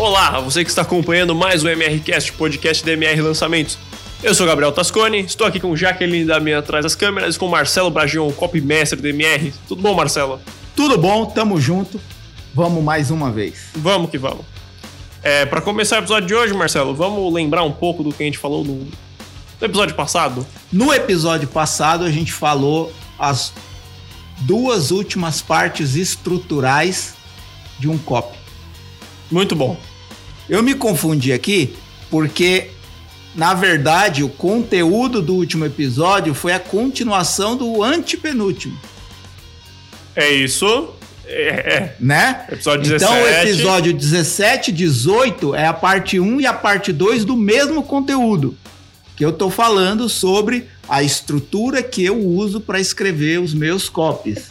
Olá, você que está acompanhando mais um MRCast, podcast da MR Lançamentos. Eu sou Gabriel Tascone, estou aqui com Jaqueline da minha atrás das câmeras com Marcelo Bragion, copymestre da MR. Tudo bom, Marcelo? Tudo bom, tamo junto. Vamos mais uma vez. Vamos que vamos. É, para começar o episódio de hoje, Marcelo, vamos lembrar um pouco do que a gente falou no, no episódio passado? No episódio passado, a gente falou as duas últimas partes estruturais de um copy. Muito bom. Eu me confundi aqui porque, na verdade, o conteúdo do último episódio foi a continuação do antepenúltimo. É isso. É, é. Né? Episódio 17. Então, o episódio 17 e 18 é a parte 1 e a parte 2 do mesmo conteúdo. Que eu tô falando sobre a estrutura que eu uso para escrever os meus copies.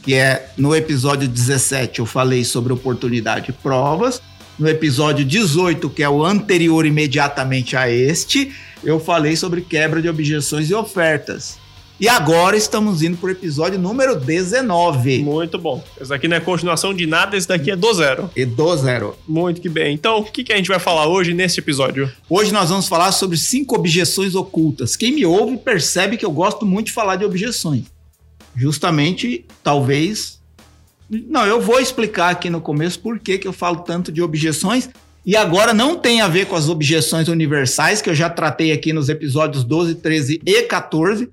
Que é no episódio 17 eu falei sobre oportunidade e provas. No episódio 18, que é o anterior imediatamente a este, eu falei sobre quebra de objeções e ofertas. E agora estamos indo para o episódio número 19. Muito bom. Esse daqui não é continuação de nada, esse daqui é do zero. E do zero. Muito que bem. Então, o que, que a gente vai falar hoje nesse episódio? Hoje nós vamos falar sobre cinco objeções ocultas. Quem me ouve percebe que eu gosto muito de falar de objeções. Justamente, talvez. Não, eu vou explicar aqui no começo por que, que eu falo tanto de objeções. E agora não tem a ver com as objeções universais, que eu já tratei aqui nos episódios 12, 13 e 14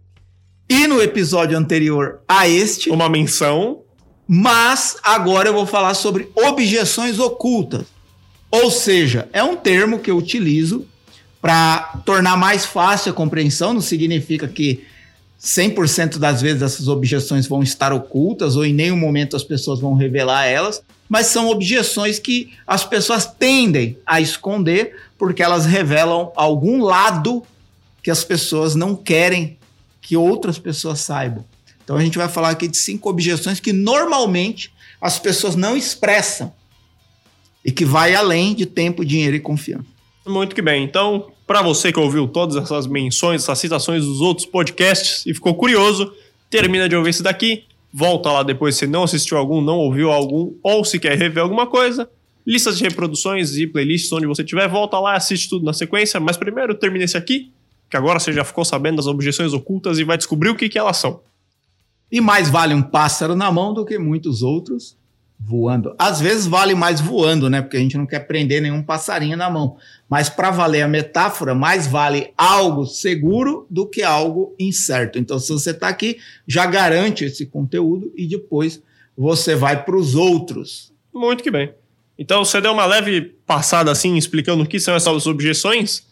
e no episódio anterior a este. Uma menção. Mas agora eu vou falar sobre objeções ocultas. Ou seja, é um termo que eu utilizo para tornar mais fácil a compreensão, não significa que 100% das vezes essas objeções vão estar ocultas ou em nenhum momento as pessoas vão revelar elas, mas são objeções que as pessoas tendem a esconder porque elas revelam algum lado que as pessoas não querem que outras pessoas saibam. Então a gente vai falar aqui de cinco objeções que normalmente as pessoas não expressam e que vai além de tempo, dinheiro e confiança. Muito que bem. Então, para você que ouviu todas essas menções, essas citações dos outros podcasts e ficou curioso, termina de ouvir esse daqui, volta lá depois se não assistiu algum, não ouviu algum ou se quer rever alguma coisa. Listas de reproduções e playlists onde você tiver, volta lá, assiste tudo na sequência, mas primeiro termina esse aqui que agora você já ficou sabendo das objeções ocultas e vai descobrir o que, que elas são. E mais vale um pássaro na mão do que muitos outros voando. Às vezes vale mais voando, né? Porque a gente não quer prender nenhum passarinho na mão. Mas para valer a metáfora, mais vale algo seguro do que algo incerto. Então, se você está aqui, já garante esse conteúdo e depois você vai para os outros. Muito que bem. Então, você deu uma leve passada assim, explicando o que são essas objeções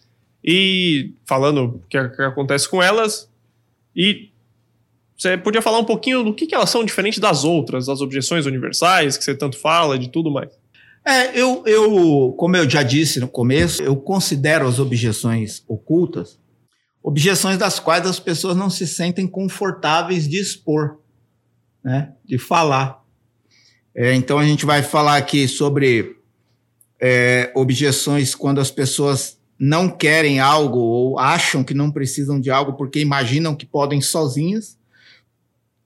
e falando o que, que, acontece com elas. E você podia falar um pouquinho do que, que elas são diferentes das outras, das objeções universais que você tanto fala, de tudo mais. É, eu, eu, como eu já disse no começo, eu considero as objeções ocultas objeções das quais as pessoas não se sentem confortáveis de expor, né, de falar. É, então a gente vai falar aqui sobre é, objeções quando as pessoas não querem algo ou acham que não precisam de algo porque imaginam que podem sozinhas.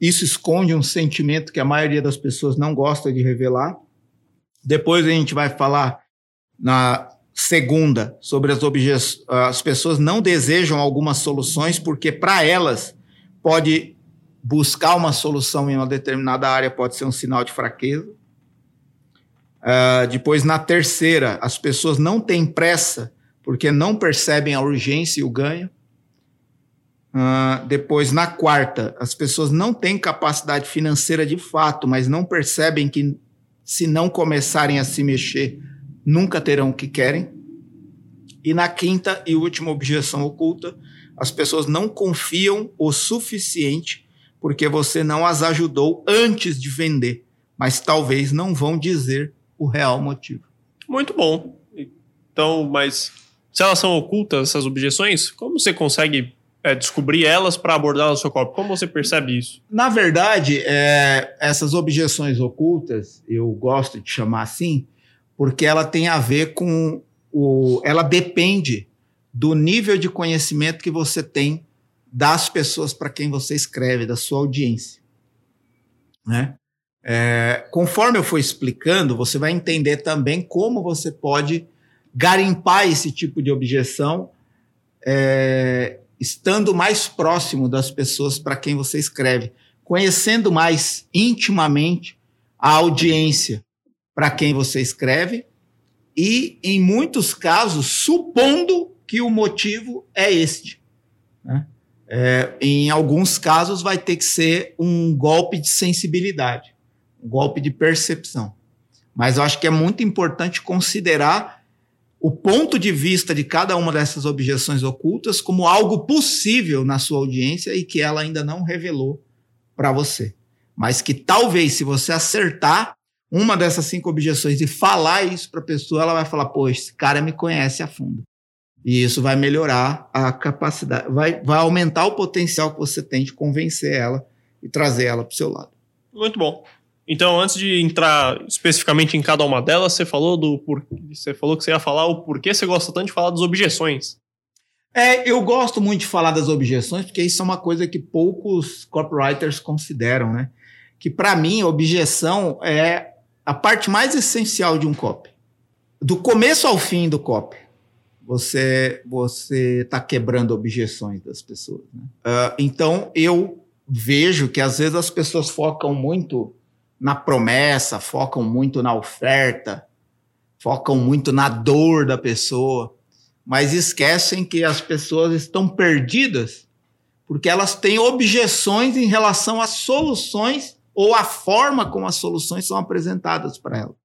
Isso esconde um sentimento que a maioria das pessoas não gosta de revelar. Depois a gente vai falar na segunda sobre as objeções. As pessoas não desejam algumas soluções porque para elas pode buscar uma solução em uma determinada área pode ser um sinal de fraqueza. Uh, depois, na terceira, as pessoas não têm pressa porque não percebem a urgência e o ganho. Uh, depois, na quarta, as pessoas não têm capacidade financeira de fato, mas não percebem que, se não começarem a se mexer, nunca terão o que querem. E na quinta e última objeção oculta, as pessoas não confiam o suficiente porque você não as ajudou antes de vender, mas talvez não vão dizer o real motivo. Muito bom. Então, mas se elas são ocultas, essas objeções, como você consegue é, descobrir elas para abordar no seu corpo? Como você percebe isso? Na verdade, é, essas objeções ocultas, eu gosto de chamar assim, porque ela tem a ver com o. Ela depende do nível de conhecimento que você tem das pessoas para quem você escreve, da sua audiência. Né? É, conforme eu for explicando, você vai entender também como você pode garimpar esse tipo de objeção é, estando mais próximo das pessoas para quem você escreve, conhecendo mais intimamente a audiência para quem você escreve e, em muitos casos, supondo que o motivo é este. Né? É, em alguns casos, vai ter que ser um golpe de sensibilidade, um golpe de percepção. Mas eu acho que é muito importante considerar o ponto de vista de cada uma dessas objeções ocultas como algo possível na sua audiência e que ela ainda não revelou para você. Mas que talvez, se você acertar, uma dessas cinco objeções e falar isso para a pessoa, ela vai falar: pô, esse cara me conhece a fundo. E isso vai melhorar a capacidade, vai, vai aumentar o potencial que você tem de convencer ela e trazer ela para o seu lado. Muito bom. Então, antes de entrar especificamente em cada uma delas, você falou do por... você falou que você ia falar o porquê você gosta tanto de falar das objeções. É, eu gosto muito de falar das objeções, porque isso é uma coisa que poucos copywriters consideram, né? Que para mim, objeção é a parte mais essencial de um copy. Do começo ao fim do copy, você você está quebrando objeções das pessoas. Né? Uh, então eu vejo que às vezes as pessoas focam muito na promessa, focam muito na oferta, focam muito na dor da pessoa, mas esquecem que as pessoas estão perdidas porque elas têm objeções em relação às soluções ou a forma como as soluções são apresentadas para ela.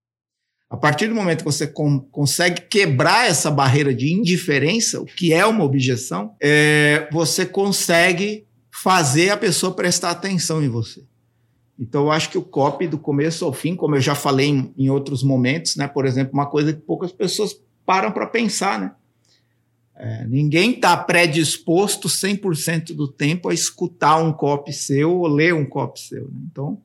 A partir do momento que você consegue quebrar essa barreira de indiferença, o que é uma objeção, é, você consegue fazer a pessoa prestar atenção em você. Então, eu acho que o copy, do começo ao fim, como eu já falei em, em outros momentos, né, por exemplo, uma coisa que poucas pessoas param para pensar, né? É, ninguém está predisposto 100% do tempo a escutar um copy seu ou ler um copy seu. Né? Então,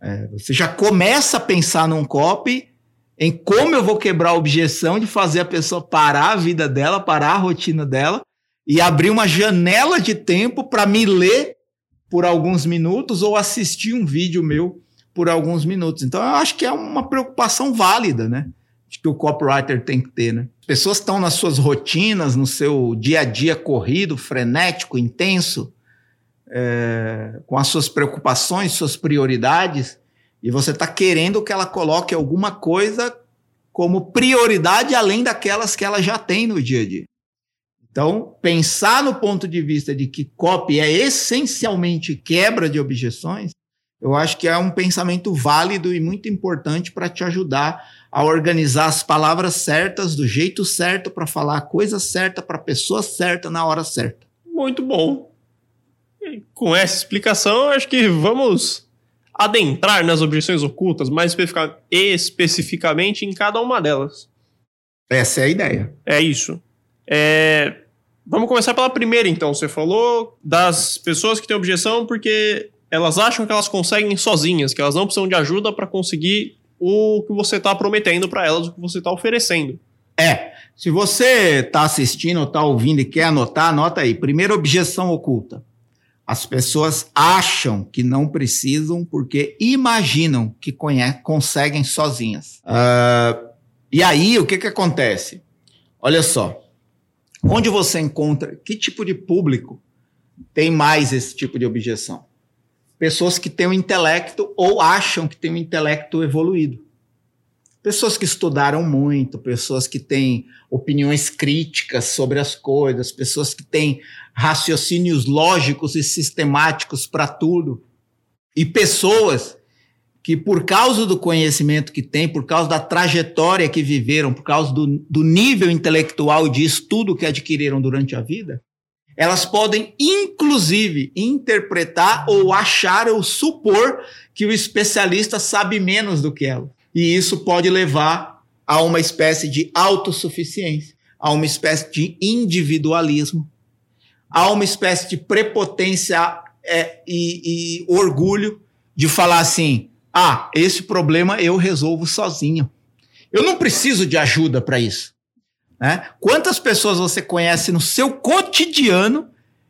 é, você já começa a pensar num copy em como eu vou quebrar a objeção de fazer a pessoa parar a vida dela, parar a rotina dela e abrir uma janela de tempo para me ler por alguns minutos ou assistir um vídeo meu por alguns minutos. Então, eu acho que é uma preocupação válida, né? que o copywriter tem que ter, né? Pessoas estão nas suas rotinas, no seu dia a dia corrido, frenético, intenso, é, com as suas preocupações, suas prioridades, e você está querendo que ela coloque alguma coisa como prioridade além daquelas que ela já tem no dia a dia. Então, pensar no ponto de vista de que copy é essencialmente quebra de objeções, eu acho que é um pensamento válido e muito importante para te ajudar a organizar as palavras certas do jeito certo para falar a coisa certa para a pessoa certa na hora certa. Muito bom. E com essa explicação, acho que vamos adentrar nas objeções ocultas, mais especificamente em cada uma delas. Essa é a ideia. É isso. É... Vamos começar pela primeira, então. Você falou das pessoas que têm objeção porque elas acham que elas conseguem sozinhas, que elas não precisam de ajuda para conseguir o que você está prometendo para elas, o que você está oferecendo. É. Se você está assistindo, está ouvindo e quer anotar, anota aí. Primeira objeção oculta. As pessoas acham que não precisam porque imaginam que conseguem sozinhas. Uh, e aí, o que, que acontece? Olha só. Onde você encontra, que tipo de público tem mais esse tipo de objeção? pessoas que têm um intelecto ou acham que têm um intelecto evoluído. Pessoas que estudaram muito, pessoas que têm opiniões críticas sobre as coisas, pessoas que têm raciocínios lógicos e sistemáticos para tudo. E pessoas que, por causa do conhecimento que têm, por causa da trajetória que viveram, por causa do, do nível intelectual de estudo que adquiriram durante a vida, elas podem, inclusive, interpretar ou achar ou supor que o especialista sabe menos do que ela. E isso pode levar a uma espécie de autossuficiência, a uma espécie de individualismo, a uma espécie de prepotência é, e, e orgulho de falar assim: ah, esse problema eu resolvo sozinho. Eu não preciso de ajuda para isso. Né? Quantas pessoas você conhece no seu cotidiano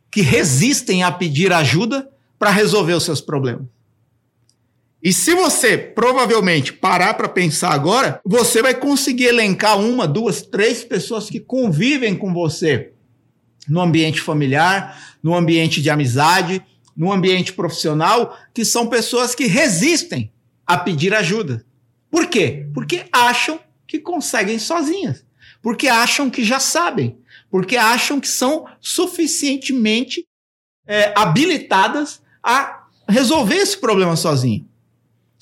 que resistem a pedir ajuda para resolver os seus problemas? E se você provavelmente parar para pensar agora, você vai conseguir elencar uma, duas, três pessoas que convivem com você no ambiente familiar, no ambiente de amizade, no ambiente profissional, que são pessoas que resistem a pedir ajuda. Por quê? Porque acham que conseguem sozinhas, porque acham que já sabem, porque acham que são suficientemente é, habilitadas a resolver esse problema sozinho.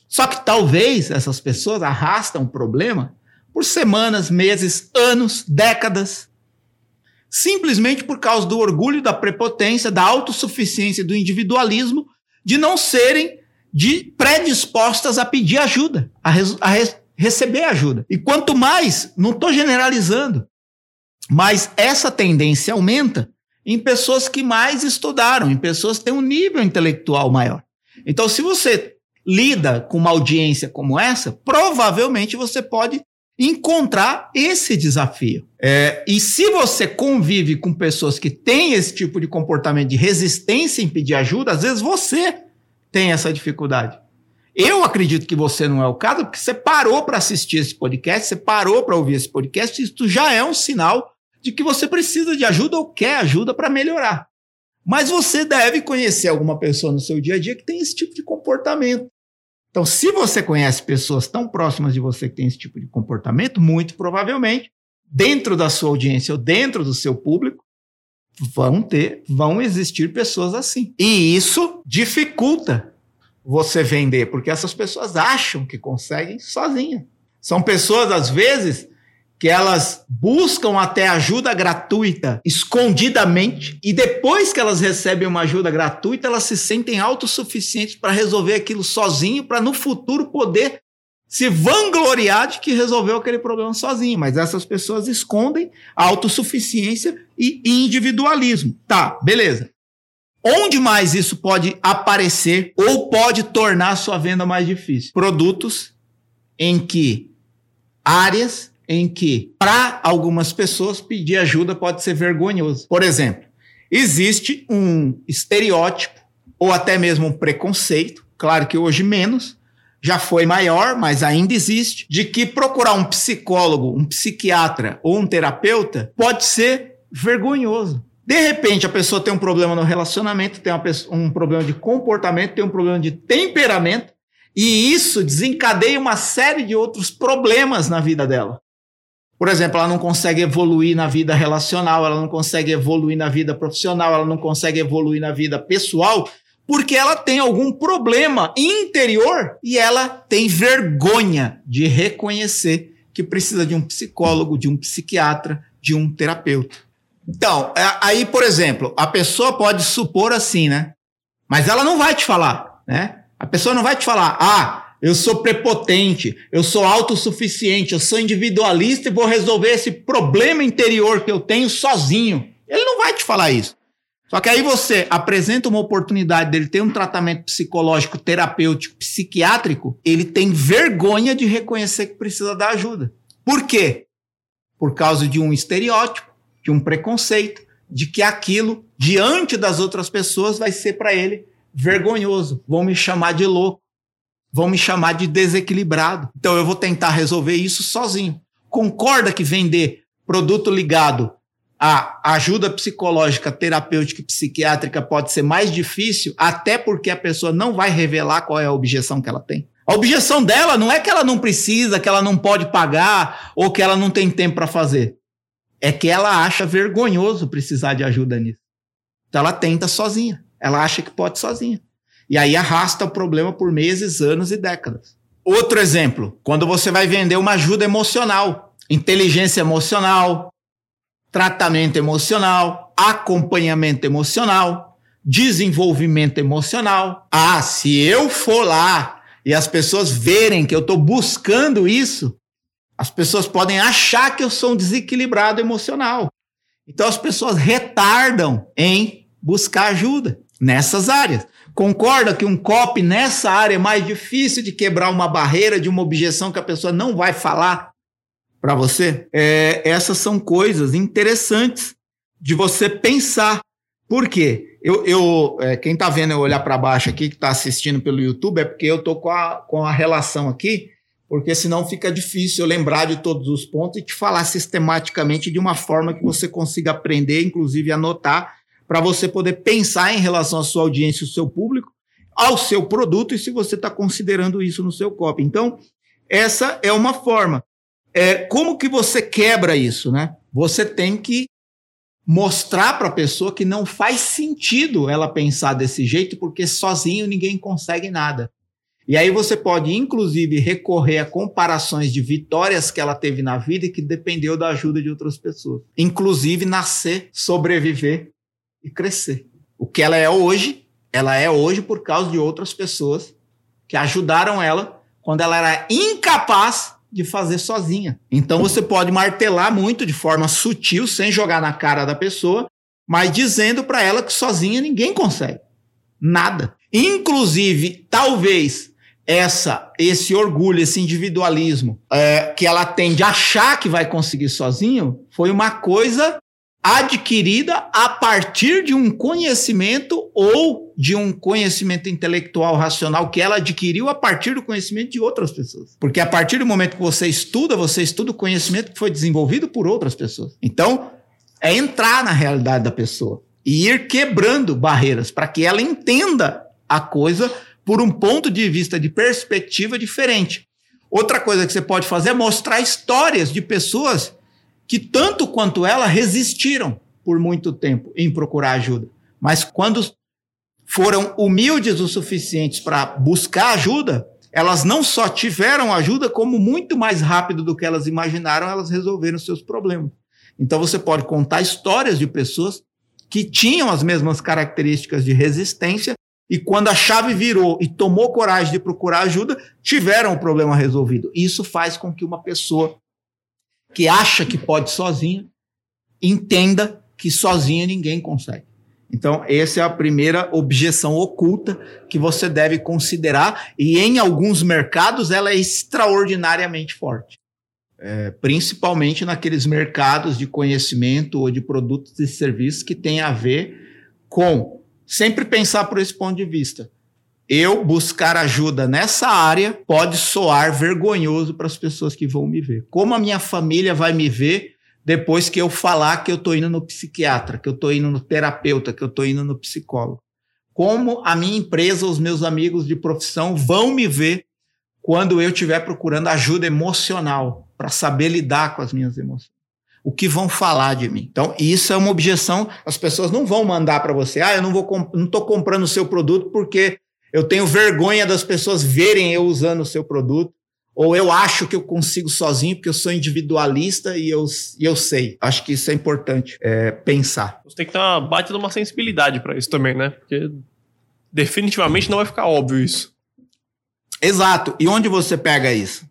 Só que talvez essas pessoas arrastam o problema por semanas, meses, anos, décadas, simplesmente por causa do orgulho, da prepotência, da autossuficiência, do individualismo, de não serem de predispostas a pedir ajuda, a, a re receber ajuda. E quanto mais, não estou generalizando, mas essa tendência aumenta em pessoas que mais estudaram, em pessoas que têm um nível intelectual maior. Então, se você lida com uma audiência como essa, provavelmente você pode encontrar esse desafio. É, e se você convive com pessoas que têm esse tipo de comportamento de resistência em pedir ajuda, às vezes você tem essa dificuldade. Eu acredito que você não é o caso, porque você parou para assistir esse podcast, você parou para ouvir esse podcast, isso já é um sinal de que você precisa de ajuda ou quer ajuda para melhorar. Mas você deve conhecer alguma pessoa no seu dia a dia que tem esse tipo de comportamento. Então, se você conhece pessoas tão próximas de você que têm esse tipo de comportamento, muito provavelmente, dentro da sua audiência ou dentro do seu público, vão ter, vão existir pessoas assim. E isso dificulta você vender, porque essas pessoas acham que conseguem sozinhas. São pessoas, às vezes, que elas buscam até ajuda gratuita escondidamente e depois que elas recebem uma ajuda gratuita, elas se sentem autossuficientes para resolver aquilo sozinho, para no futuro poder se vangloriar de que resolveu aquele problema sozinho. Mas essas pessoas escondem autossuficiência e individualismo. Tá, beleza. Onde mais isso pode aparecer ou pode tornar a sua venda mais difícil? Produtos em que áreas em que, para algumas pessoas, pedir ajuda pode ser vergonhoso. Por exemplo, existe um estereótipo ou até mesmo um preconceito, claro que hoje menos, já foi maior, mas ainda existe, de que procurar um psicólogo, um psiquiatra ou um terapeuta pode ser vergonhoso. De repente, a pessoa tem um problema no relacionamento, tem um problema de comportamento, tem um problema de temperamento, e isso desencadeia uma série de outros problemas na vida dela. Por exemplo, ela não consegue evoluir na vida relacional, ela não consegue evoluir na vida profissional, ela não consegue evoluir na vida pessoal, porque ela tem algum problema interior e ela tem vergonha de reconhecer que precisa de um psicólogo, de um psiquiatra, de um terapeuta. Então, é, aí, por exemplo, a pessoa pode supor assim, né? Mas ela não vai te falar, né? A pessoa não vai te falar, ah, eu sou prepotente, eu sou autossuficiente, eu sou individualista e vou resolver esse problema interior que eu tenho sozinho. Ele não vai te falar isso. Só que aí você apresenta uma oportunidade dele ter um tratamento psicológico, terapêutico, psiquiátrico, ele tem vergonha de reconhecer que precisa da ajuda. Por quê? Por causa de um estereótipo, de um preconceito, de que aquilo, diante das outras pessoas, vai ser para ele vergonhoso. Vão me chamar de louco vão me chamar de desequilibrado. Então eu vou tentar resolver isso sozinho. Concorda que vender produto ligado à ajuda psicológica, terapêutica e psiquiátrica pode ser mais difícil, até porque a pessoa não vai revelar qual é a objeção que ela tem. A objeção dela não é que ela não precisa, que ela não pode pagar ou que ela não tem tempo para fazer. É que ela acha vergonhoso precisar de ajuda nisso. Então ela tenta sozinha. Ela acha que pode sozinha. E aí arrasta o problema por meses, anos e décadas. Outro exemplo, quando você vai vender uma ajuda emocional, inteligência emocional, tratamento emocional, acompanhamento emocional, desenvolvimento emocional. Ah, se eu for lá e as pessoas verem que eu estou buscando isso, as pessoas podem achar que eu sou um desequilibrado emocional. Então as pessoas retardam em buscar ajuda nessas áreas. Concorda que um copy nessa área é mais difícil de quebrar uma barreira de uma objeção que a pessoa não vai falar para você? É, essas são coisas interessantes de você pensar Por quê? Eu, eu, é, quem está vendo eu olhar para baixo aqui, que está assistindo pelo YouTube, é porque eu estou com a, com a relação aqui, porque senão fica difícil eu lembrar de todos os pontos e te falar sistematicamente de uma forma que você consiga aprender, inclusive anotar, para você poder pensar em relação à sua audiência, o seu público, ao seu produto e se você está considerando isso no seu copy. Então, essa é uma forma. É, como que você quebra isso, né? Você tem que mostrar para a pessoa que não faz sentido ela pensar desse jeito, porque sozinho ninguém consegue nada. E aí você pode, inclusive, recorrer a comparações de vitórias que ela teve na vida e que dependeu da ajuda de outras pessoas. Inclusive, nascer, sobreviver e crescer. O que ela é hoje, ela é hoje por causa de outras pessoas que ajudaram ela quando ela era incapaz de fazer sozinha. Então você pode martelar muito de forma sutil, sem jogar na cara da pessoa, mas dizendo para ela que sozinha ninguém consegue. Nada. Inclusive, talvez essa esse orgulho, esse individualismo é, que ela tem de achar que vai conseguir sozinho, foi uma coisa adquirida a partir de um conhecimento ou de um conhecimento intelectual racional que ela adquiriu a partir do conhecimento de outras pessoas. Porque a partir do momento que você estuda, você estuda o conhecimento que foi desenvolvido por outras pessoas. Então, é entrar na realidade da pessoa e ir quebrando barreiras para que ela entenda a coisa por um ponto de vista de perspectiva diferente. Outra coisa que você pode fazer é mostrar histórias de pessoas que tanto quanto ela resistiram por muito tempo em procurar ajuda. Mas quando foram humildes o suficientes para buscar ajuda, elas não só tiveram ajuda, como muito mais rápido do que elas imaginaram, elas resolveram seus problemas. Então você pode contar histórias de pessoas que tinham as mesmas características de resistência e quando a chave virou e tomou coragem de procurar ajuda, tiveram o problema resolvido. Isso faz com que uma pessoa que acha que pode sozinha, entenda que sozinha ninguém consegue. Então, essa é a primeira objeção oculta que você deve considerar, e em alguns mercados ela é extraordinariamente forte. É, principalmente naqueles mercados de conhecimento ou de produtos e serviços que tem a ver com sempre pensar por esse ponto de vista eu buscar ajuda nessa área pode soar vergonhoso para as pessoas que vão me ver. Como a minha família vai me ver depois que eu falar que eu estou indo no psiquiatra, que eu estou indo no terapeuta, que eu estou indo no psicólogo? Como a minha empresa, os meus amigos de profissão vão me ver quando eu estiver procurando ajuda emocional para saber lidar com as minhas emoções? O que vão falar de mim? Então, isso é uma objeção. As pessoas não vão mandar para você, ah, eu não vou, não estou comprando o seu produto porque eu tenho vergonha das pessoas verem eu usando o seu produto, ou eu acho que eu consigo sozinho porque eu sou individualista e eu, e eu sei. Acho que isso é importante é, pensar. Você tem que ter uma baita de uma sensibilidade para isso também, né? Porque definitivamente não vai ficar óbvio isso. Exato. E onde você pega isso?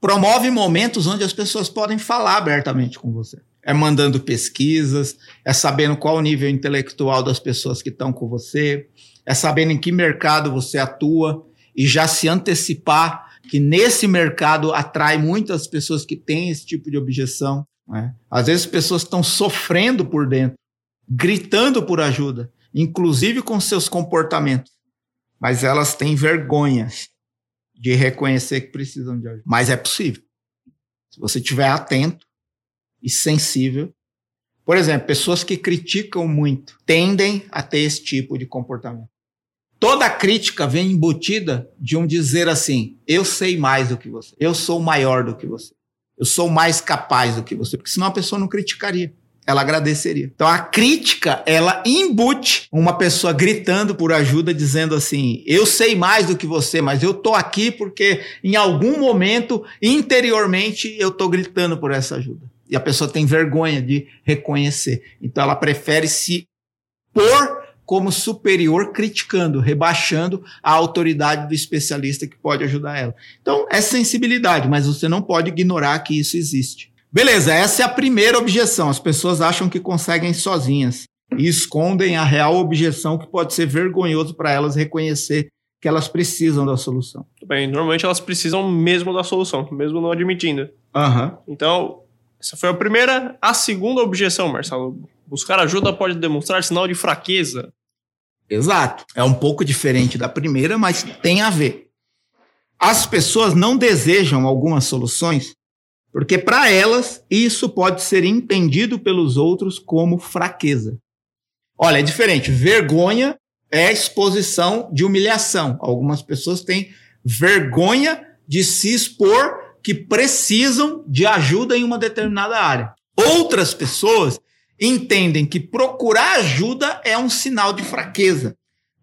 Promove momentos onde as pessoas podem falar abertamente com você. É mandando pesquisas, é sabendo qual o nível intelectual das pessoas que estão com você, é sabendo em que mercado você atua e já se antecipar que nesse mercado atrai muitas pessoas que têm esse tipo de objeção. Né? Às vezes pessoas estão sofrendo por dentro, gritando por ajuda, inclusive com seus comportamentos, mas elas têm vergonha de reconhecer que precisam de ajuda. Mas é possível. Se você estiver atento e sensível. Por exemplo, pessoas que criticam muito tendem a ter esse tipo de comportamento. Toda crítica vem embutida de um dizer assim: eu sei mais do que você, eu sou maior do que você, eu sou mais capaz do que você, porque senão a pessoa não criticaria. Ela agradeceria. Então a crítica, ela embute uma pessoa gritando por ajuda, dizendo assim: eu sei mais do que você, mas eu tô aqui porque em algum momento, interiormente, eu tô gritando por essa ajuda. E a pessoa tem vergonha de reconhecer. Então ela prefere se pôr como superior, criticando, rebaixando a autoridade do especialista que pode ajudar ela. Então, é sensibilidade, mas você não pode ignorar que isso existe. Beleza, essa é a primeira objeção. As pessoas acham que conseguem sozinhas e escondem a real objeção que pode ser vergonhoso para elas reconhecer que elas precisam da solução. Bem, normalmente elas precisam mesmo da solução, mesmo não admitindo. Uhum. Então, essa foi a primeira. A segunda objeção, Marcelo. Buscar ajuda pode demonstrar sinal de fraqueza. Exato. É um pouco diferente da primeira, mas tem a ver. As pessoas não desejam algumas soluções porque, para elas, isso pode ser entendido pelos outros como fraqueza. Olha, é diferente. Vergonha é exposição de humilhação. Algumas pessoas têm vergonha de se expor que precisam de ajuda em uma determinada área. Outras pessoas entendem que procurar ajuda é um sinal de fraqueza.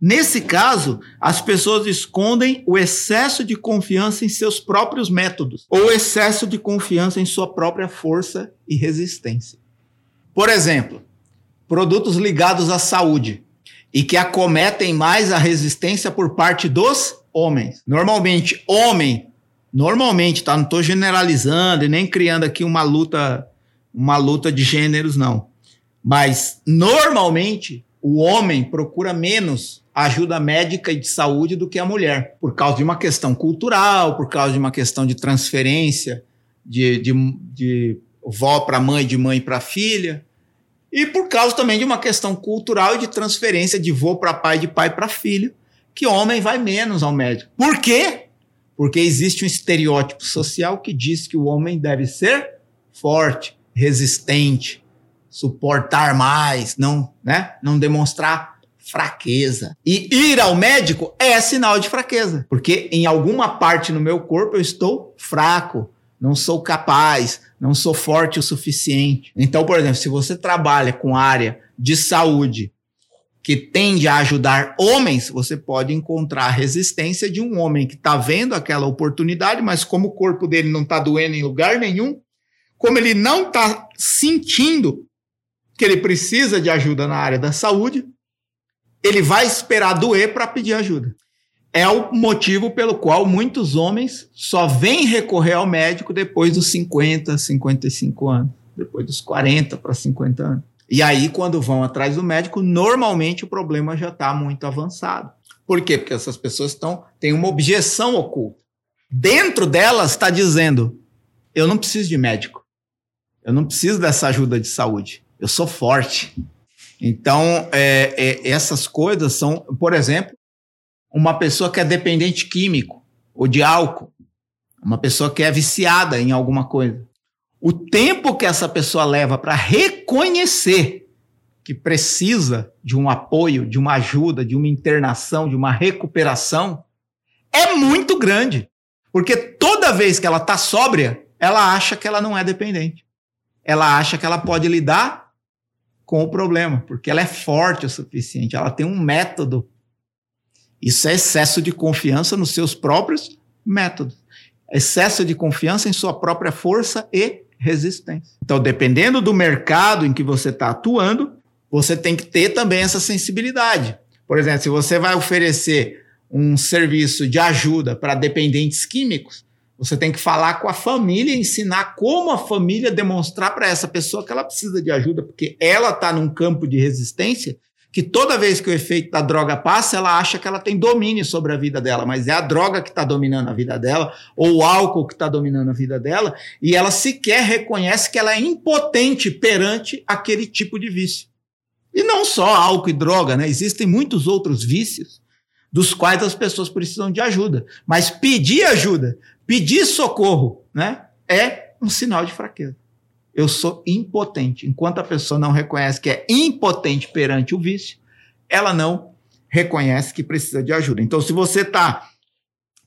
Nesse caso, as pessoas escondem o excesso de confiança em seus próprios métodos ou excesso de confiança em sua própria força e resistência. Por exemplo, produtos ligados à saúde e que acometem mais a resistência por parte dos homens. Normalmente, homem, normalmente, tá? Não estou generalizando e nem criando aqui uma luta, uma luta de gêneros, não. Mas normalmente o homem procura menos ajuda médica e de saúde do que a mulher, por causa de uma questão cultural, por causa de uma questão de transferência de, de, de vó para mãe, de mãe para filha, e por causa também de uma questão cultural e de transferência de vô para pai, de pai para filho, que homem vai menos ao médico. Por quê? Porque existe um estereótipo social que diz que o homem deve ser forte, resistente, suportar mais, não, né? Não demonstrar fraqueza. E ir ao médico é sinal de fraqueza, porque em alguma parte no meu corpo eu estou fraco, não sou capaz, não sou forte o suficiente. Então, por exemplo, se você trabalha com área de saúde que tende a ajudar homens, você pode encontrar a resistência de um homem que está vendo aquela oportunidade, mas como o corpo dele não está doendo em lugar nenhum, como ele não está sentindo que ele precisa de ajuda na área da saúde, ele vai esperar doer para pedir ajuda. É o motivo pelo qual muitos homens só vêm recorrer ao médico depois dos 50, 55 anos, depois dos 40 para 50 anos. E aí, quando vão atrás do médico, normalmente o problema já está muito avançado. Por quê? Porque essas pessoas estão têm uma objeção oculta. Dentro delas está dizendo: eu não preciso de médico, eu não preciso dessa ajuda de saúde, eu sou forte, então, é, é, essas coisas são, por exemplo, uma pessoa que é dependente químico ou de álcool, uma pessoa que é viciada em alguma coisa. O tempo que essa pessoa leva para reconhecer que precisa de um apoio, de uma ajuda, de uma internação, de uma recuperação, é muito grande. Porque toda vez que ela está sóbria, ela acha que ela não é dependente. Ela acha que ela pode lidar com o problema, porque ela é forte o suficiente, ela tem um método. Isso é excesso de confiança nos seus próprios métodos. Excesso de confiança em sua própria força e resistência. Então, dependendo do mercado em que você está atuando, você tem que ter também essa sensibilidade. Por exemplo, se você vai oferecer um serviço de ajuda para dependentes químicos, você tem que falar com a família, ensinar como a família demonstrar para essa pessoa que ela precisa de ajuda, porque ela está num campo de resistência que toda vez que o efeito da droga passa, ela acha que ela tem domínio sobre a vida dela, mas é a droga que está dominando a vida dela, ou o álcool que está dominando a vida dela, e ela sequer reconhece que ela é impotente perante aquele tipo de vício. E não só álcool e droga, né? Existem muitos outros vícios dos quais as pessoas precisam de ajuda. Mas pedir ajuda Pedir socorro, né? É um sinal de fraqueza. Eu sou impotente. Enquanto a pessoa não reconhece que é impotente perante o vício, ela não reconhece que precisa de ajuda. Então, se você está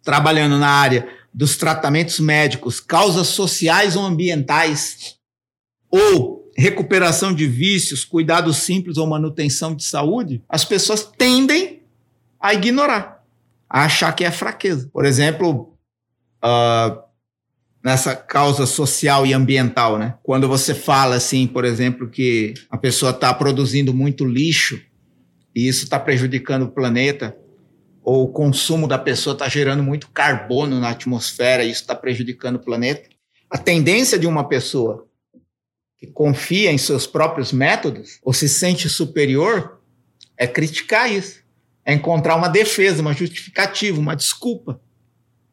trabalhando na área dos tratamentos médicos, causas sociais ou ambientais, ou recuperação de vícios, cuidados simples ou manutenção de saúde, as pessoas tendem a ignorar, a achar que é fraqueza. Por exemplo, uh, nessa causa social e ambiental, né? Quando você fala assim, por exemplo, que a pessoa está produzindo muito lixo e isso está prejudicando o planeta, ou o consumo da pessoa está gerando muito carbono na atmosfera e isso está prejudicando o planeta, a tendência de uma pessoa que confia em seus próprios métodos ou se sente superior é criticar isso, é encontrar uma defesa, uma justificativa, uma desculpa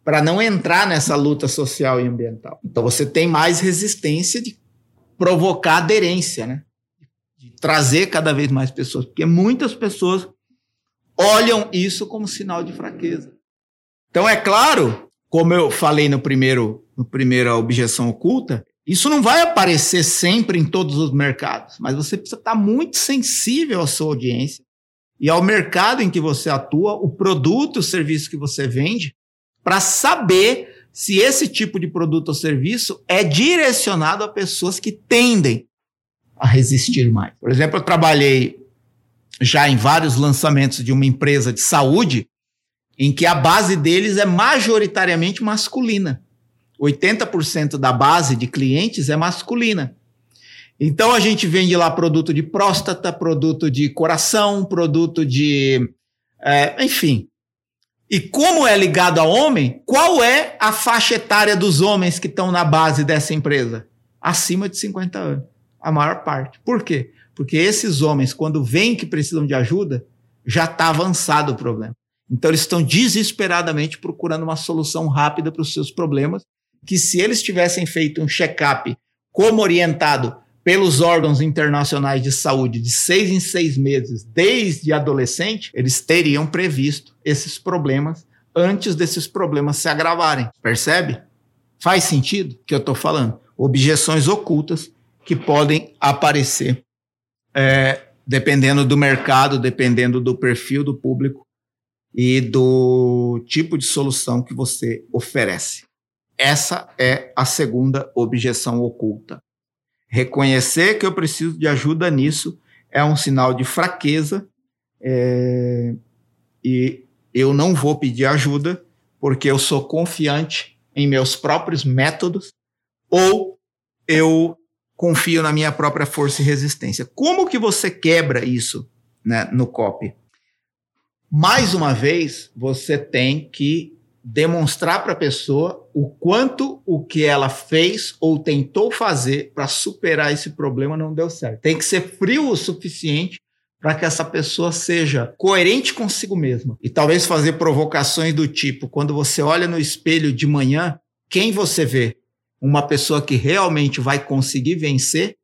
para não entrar nessa luta social e ambiental. Então você tem mais resistência de provocar aderência, né? de trazer cada vez mais pessoas, porque muitas pessoas olham isso como sinal de fraqueza. Então, é claro, como eu falei no primeiro, no primeira objeção oculta, isso não vai aparecer sempre em todos os mercados, mas você precisa estar muito sensível à sua audiência e ao mercado em que você atua, o produto, o serviço que você vende, para saber se esse tipo de produto ou serviço é direcionado a pessoas que tendem a resistir mais. Por exemplo, eu trabalhei já em vários lançamentos de uma empresa de saúde em que a base deles é majoritariamente masculina. 80% da base de clientes é masculina. Então a gente vende lá produto de próstata, produto de coração, produto de. É, enfim. E como é ligado a homem, qual é a faixa etária dos homens que estão na base dessa empresa? Acima de 50 anos. A maior parte. Por quê? Porque esses homens, quando veem que precisam de ajuda, já está avançado o problema. Então eles estão desesperadamente procurando uma solução rápida para os seus problemas que se eles tivessem feito um check-up como orientado pelos órgãos internacionais de saúde de seis em seis meses, desde adolescente, eles teriam previsto esses problemas antes desses problemas se agravarem. Percebe? Faz sentido o que eu estou falando? Objeções ocultas que podem aparecer é, dependendo do mercado, dependendo do perfil do público e do tipo de solução que você oferece. Essa é a segunda objeção oculta. Reconhecer que eu preciso de ajuda nisso é um sinal de fraqueza é, e eu não vou pedir ajuda porque eu sou confiante em meus próprios métodos ou eu confio na minha própria força e resistência. Como que você quebra isso né, no copy? Mais uma vez, você tem que demonstrar para a pessoa o quanto o que ela fez ou tentou fazer para superar esse problema não deu certo. Tem que ser frio o suficiente para que essa pessoa seja coerente consigo mesma. E talvez fazer provocações do tipo: quando você olha no espelho de manhã, quem você vê? Uma pessoa que realmente vai conseguir vencer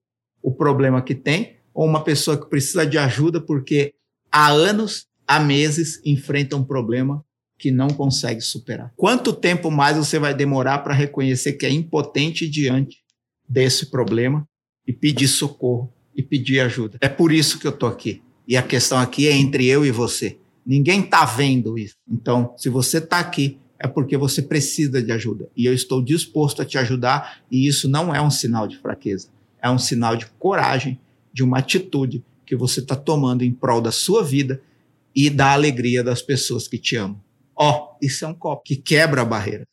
o problema que tem, ou uma pessoa que precisa de ajuda porque há anos, há meses enfrenta um problema que não consegue superar. Quanto tempo mais você vai demorar para reconhecer que é impotente diante desse problema e pedir socorro e pedir ajuda? É por isso que eu tô aqui. E a questão aqui é entre eu e você. Ninguém tá vendo isso. Então, se você tá aqui, é porque você precisa de ajuda. E eu estou disposto a te ajudar, e isso não é um sinal de fraqueza. É um sinal de coragem, de uma atitude que você está tomando em prol da sua vida e da alegria das pessoas que te amam. Ó, oh, isso é um copo que quebra a barreira.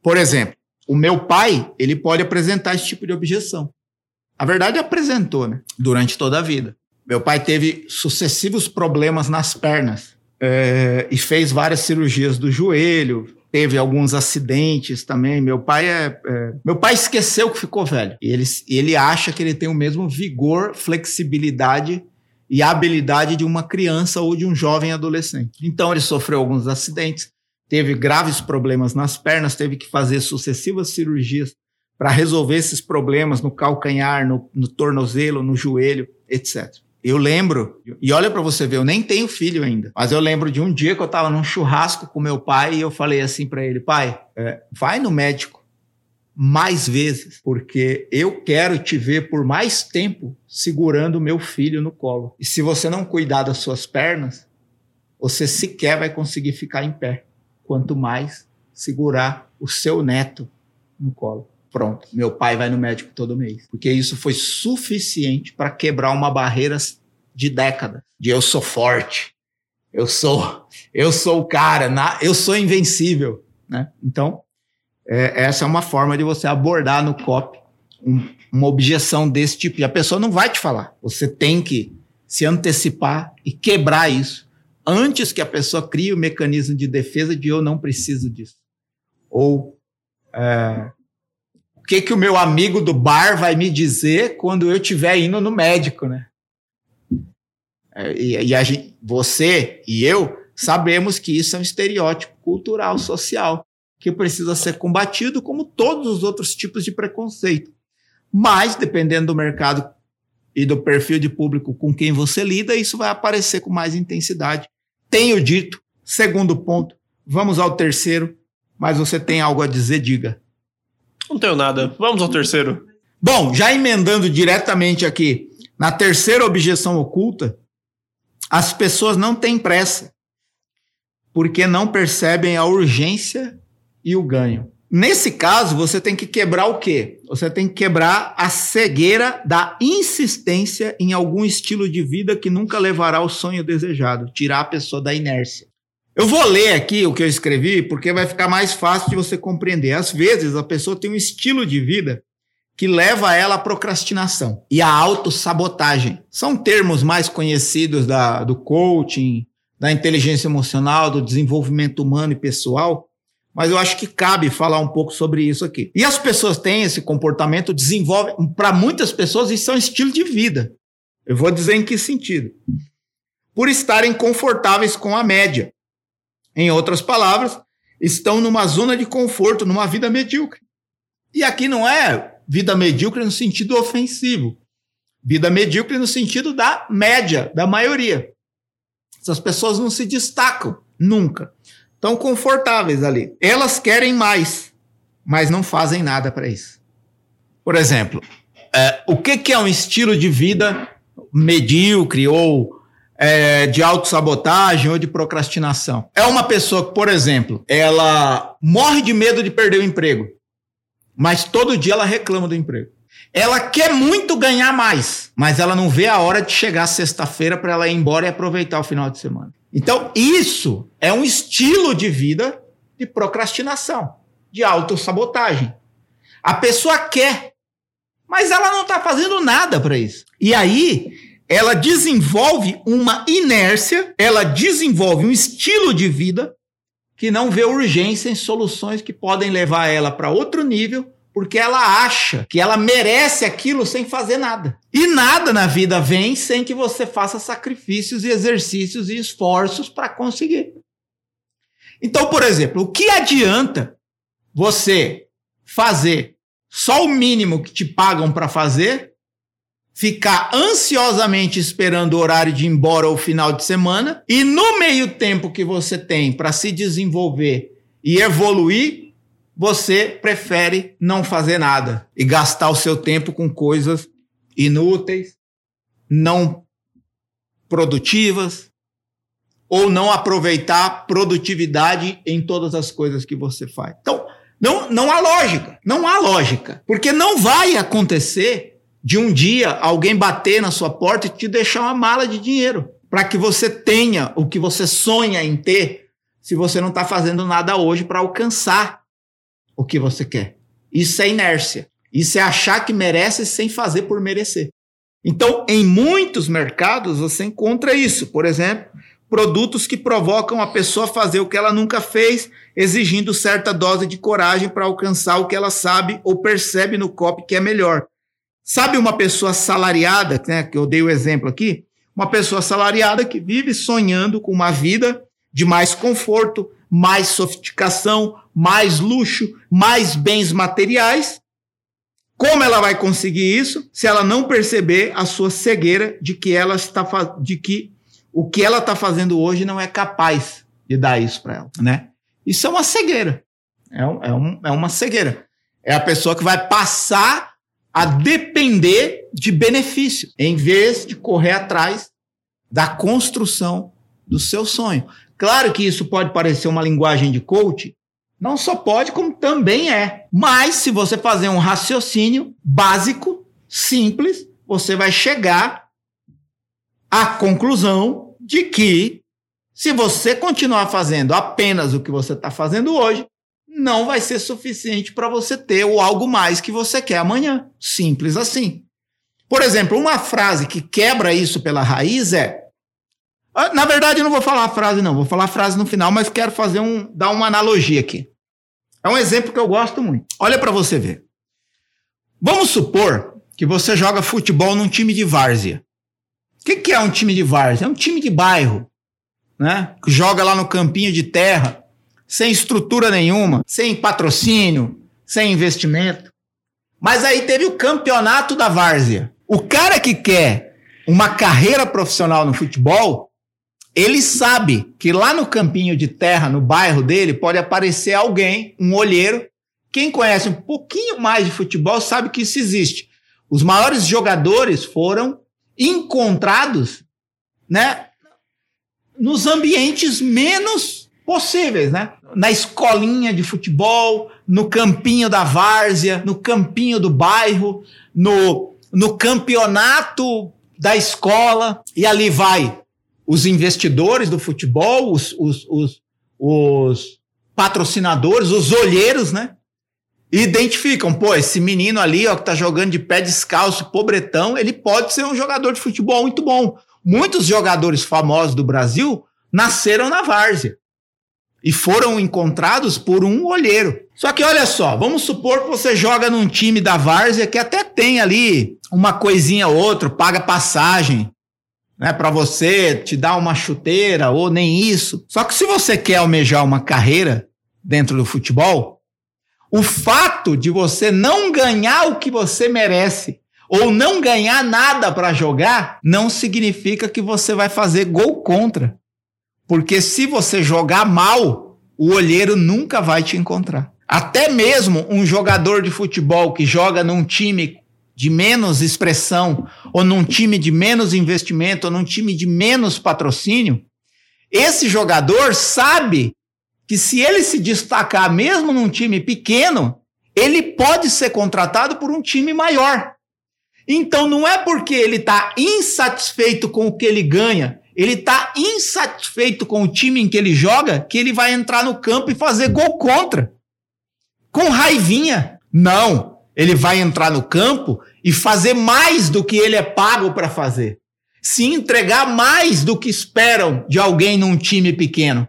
Por exemplo, o meu pai, ele pode apresentar esse tipo de objeção. A verdade apresentou, né? Durante toda a vida. Meu pai teve sucessivos problemas nas pernas é, e fez várias cirurgias do joelho, teve alguns acidentes também. Meu pai é, é, meu pai esqueceu que ficou velho. E ele, ele acha que ele tem o mesmo vigor, flexibilidade e habilidade de uma criança ou de um jovem adolescente. Então ele sofreu alguns acidentes, teve graves problemas nas pernas, teve que fazer sucessivas cirurgias para resolver esses problemas no calcanhar, no, no tornozelo, no joelho, etc. Eu lembro, e olha para você ver, eu nem tenho filho ainda, mas eu lembro de um dia que eu estava num churrasco com meu pai e eu falei assim para ele: pai, é, vai no médico mais vezes, porque eu quero te ver por mais tempo segurando o meu filho no colo. E se você não cuidar das suas pernas, você sequer vai conseguir ficar em pé quanto mais segurar o seu neto no colo. Pronto, meu pai vai no médico todo mês, porque isso foi suficiente para quebrar uma barreira de décadas. De eu sou forte, eu sou, eu sou o cara, na, eu sou invencível, né? Então, é, essa é uma forma de você abordar no COP um, uma objeção desse tipo. E a pessoa não vai te falar. Você tem que se antecipar e quebrar isso antes que a pessoa crie o mecanismo de defesa de eu não preciso disso. Ou é, o que, que o meu amigo do bar vai me dizer quando eu estiver indo no médico, né? É, e, e gente, você e eu sabemos que isso é um estereótipo cultural, social, que precisa ser combatido como todos os outros tipos de preconceito. Mas, dependendo do mercado e do perfil de público com quem você lida, isso vai aparecer com mais intensidade. Tenho dito. Segundo ponto. Vamos ao terceiro. Mas você tem algo a dizer, diga. Não tenho nada. Vamos ao terceiro. Bom, já emendando diretamente aqui, na terceira objeção oculta, as pessoas não têm pressa, porque não percebem a urgência e o ganho. Nesse caso, você tem que quebrar o quê? Você tem que quebrar a cegueira da insistência em algum estilo de vida que nunca levará ao sonho desejado, tirar a pessoa da inércia. Eu vou ler aqui o que eu escrevi porque vai ficar mais fácil de você compreender. Às vezes, a pessoa tem um estilo de vida que leva ela à procrastinação e à autossabotagem. São termos mais conhecidos da, do coaching, da inteligência emocional, do desenvolvimento humano e pessoal, mas eu acho que cabe falar um pouco sobre isso aqui. E as pessoas têm esse comportamento, desenvolvem, para muitas pessoas, isso é um estilo de vida. Eu vou dizer em que sentido. Por estarem confortáveis com a média. Em outras palavras, estão numa zona de conforto, numa vida medíocre. E aqui não é vida medíocre no sentido ofensivo. Vida medíocre no sentido da média, da maioria. Essas pessoas não se destacam nunca estão confortáveis ali. Elas querem mais, mas não fazem nada para isso. Por exemplo, é, o que, que é um estilo de vida medíocre ou é, de autossabotagem ou de procrastinação? É uma pessoa que, por exemplo, ela morre de medo de perder o emprego, mas todo dia ela reclama do emprego. Ela quer muito ganhar mais, mas ela não vê a hora de chegar sexta-feira para ela ir embora e aproveitar o final de semana. Então, isso é um estilo de vida de procrastinação, de autossabotagem. A pessoa quer, mas ela não está fazendo nada para isso. E aí, ela desenvolve uma inércia, ela desenvolve um estilo de vida que não vê urgência em soluções que podem levar ela para outro nível porque ela acha que ela merece aquilo sem fazer nada. E nada na vida vem sem que você faça sacrifícios e exercícios e esforços para conseguir. Então, por exemplo, o que adianta você fazer só o mínimo que te pagam para fazer, ficar ansiosamente esperando o horário de ir embora ou final de semana, e no meio tempo que você tem para se desenvolver e evoluir, você prefere não fazer nada e gastar o seu tempo com coisas inúteis, não produtivas, ou não aproveitar produtividade em todas as coisas que você faz. Então, não, não há lógica, não há lógica, porque não vai acontecer de um dia alguém bater na sua porta e te deixar uma mala de dinheiro para que você tenha o que você sonha em ter, se você não está fazendo nada hoje para alcançar o que você quer. Isso é inércia. Isso é achar que merece sem fazer por merecer. Então, em muitos mercados você encontra isso. Por exemplo, produtos que provocam a pessoa fazer o que ela nunca fez, exigindo certa dose de coragem para alcançar o que ela sabe ou percebe no copy que é melhor. Sabe uma pessoa salariada, né, que eu dei o exemplo aqui? Uma pessoa salariada que vive sonhando com uma vida de mais conforto, mais sofisticação, mais luxo, mais bens materiais. Como ela vai conseguir isso se ela não perceber a sua cegueira de que ela está de que o que ela está fazendo hoje não é capaz de dar isso para ela, né? Isso é uma cegueira. É, um, é, um, é uma cegueira. É a pessoa que vai passar a depender de benefício, em vez de correr atrás da construção do seu sonho. Claro que isso pode parecer uma linguagem de coach, não só pode, como também é. Mas se você fazer um raciocínio básico, simples, você vai chegar à conclusão de que se você continuar fazendo apenas o que você está fazendo hoje, não vai ser suficiente para você ter o algo mais que você quer amanhã. Simples assim. Por exemplo, uma frase que quebra isso pela raiz é: na verdade, eu não vou falar a frase, não. Vou falar a frase no final, mas quero fazer um, dar uma analogia aqui. É um exemplo que eu gosto muito. Olha para você ver. Vamos supor que você joga futebol num time de várzea. O que, que é um time de várzea? É um time de bairro, né? Que joga lá no campinho de terra, sem estrutura nenhuma, sem patrocínio, sem investimento. Mas aí teve o campeonato da várzea. O cara que quer uma carreira profissional no futebol, ele sabe que lá no campinho de terra, no bairro dele, pode aparecer alguém, um olheiro. Quem conhece um pouquinho mais de futebol sabe que isso existe. Os maiores jogadores foram encontrados, né, nos ambientes menos possíveis, né? Na escolinha de futebol, no campinho da várzea, no campinho do bairro, no, no campeonato da escola, e ali vai os investidores do futebol, os, os, os, os patrocinadores, os olheiros, né? Identificam, pô, esse menino ali, ó, que tá jogando de pé descalço, pobretão, ele pode ser um jogador de futebol muito bom. Muitos jogadores famosos do Brasil nasceram na várzea e foram encontrados por um olheiro. Só que olha só, vamos supor que você joga num time da várzea que até tem ali uma coisinha ou outra, paga passagem, né, para você, te dar uma chuteira ou nem isso. Só que se você quer almejar uma carreira dentro do futebol, o fato de você não ganhar o que você merece ou não ganhar nada para jogar não significa que você vai fazer gol contra. Porque se você jogar mal, o olheiro nunca vai te encontrar. Até mesmo um jogador de futebol que joga num time de menos expressão, ou num time de menos investimento, ou num time de menos patrocínio, esse jogador sabe que se ele se destacar mesmo num time pequeno, ele pode ser contratado por um time maior. Então não é porque ele está insatisfeito com o que ele ganha, ele está insatisfeito com o time em que ele joga, que ele vai entrar no campo e fazer gol contra. Com raivinha. Não. Ele vai entrar no campo e fazer mais do que ele é pago para fazer. Se entregar mais do que esperam de alguém num time pequeno.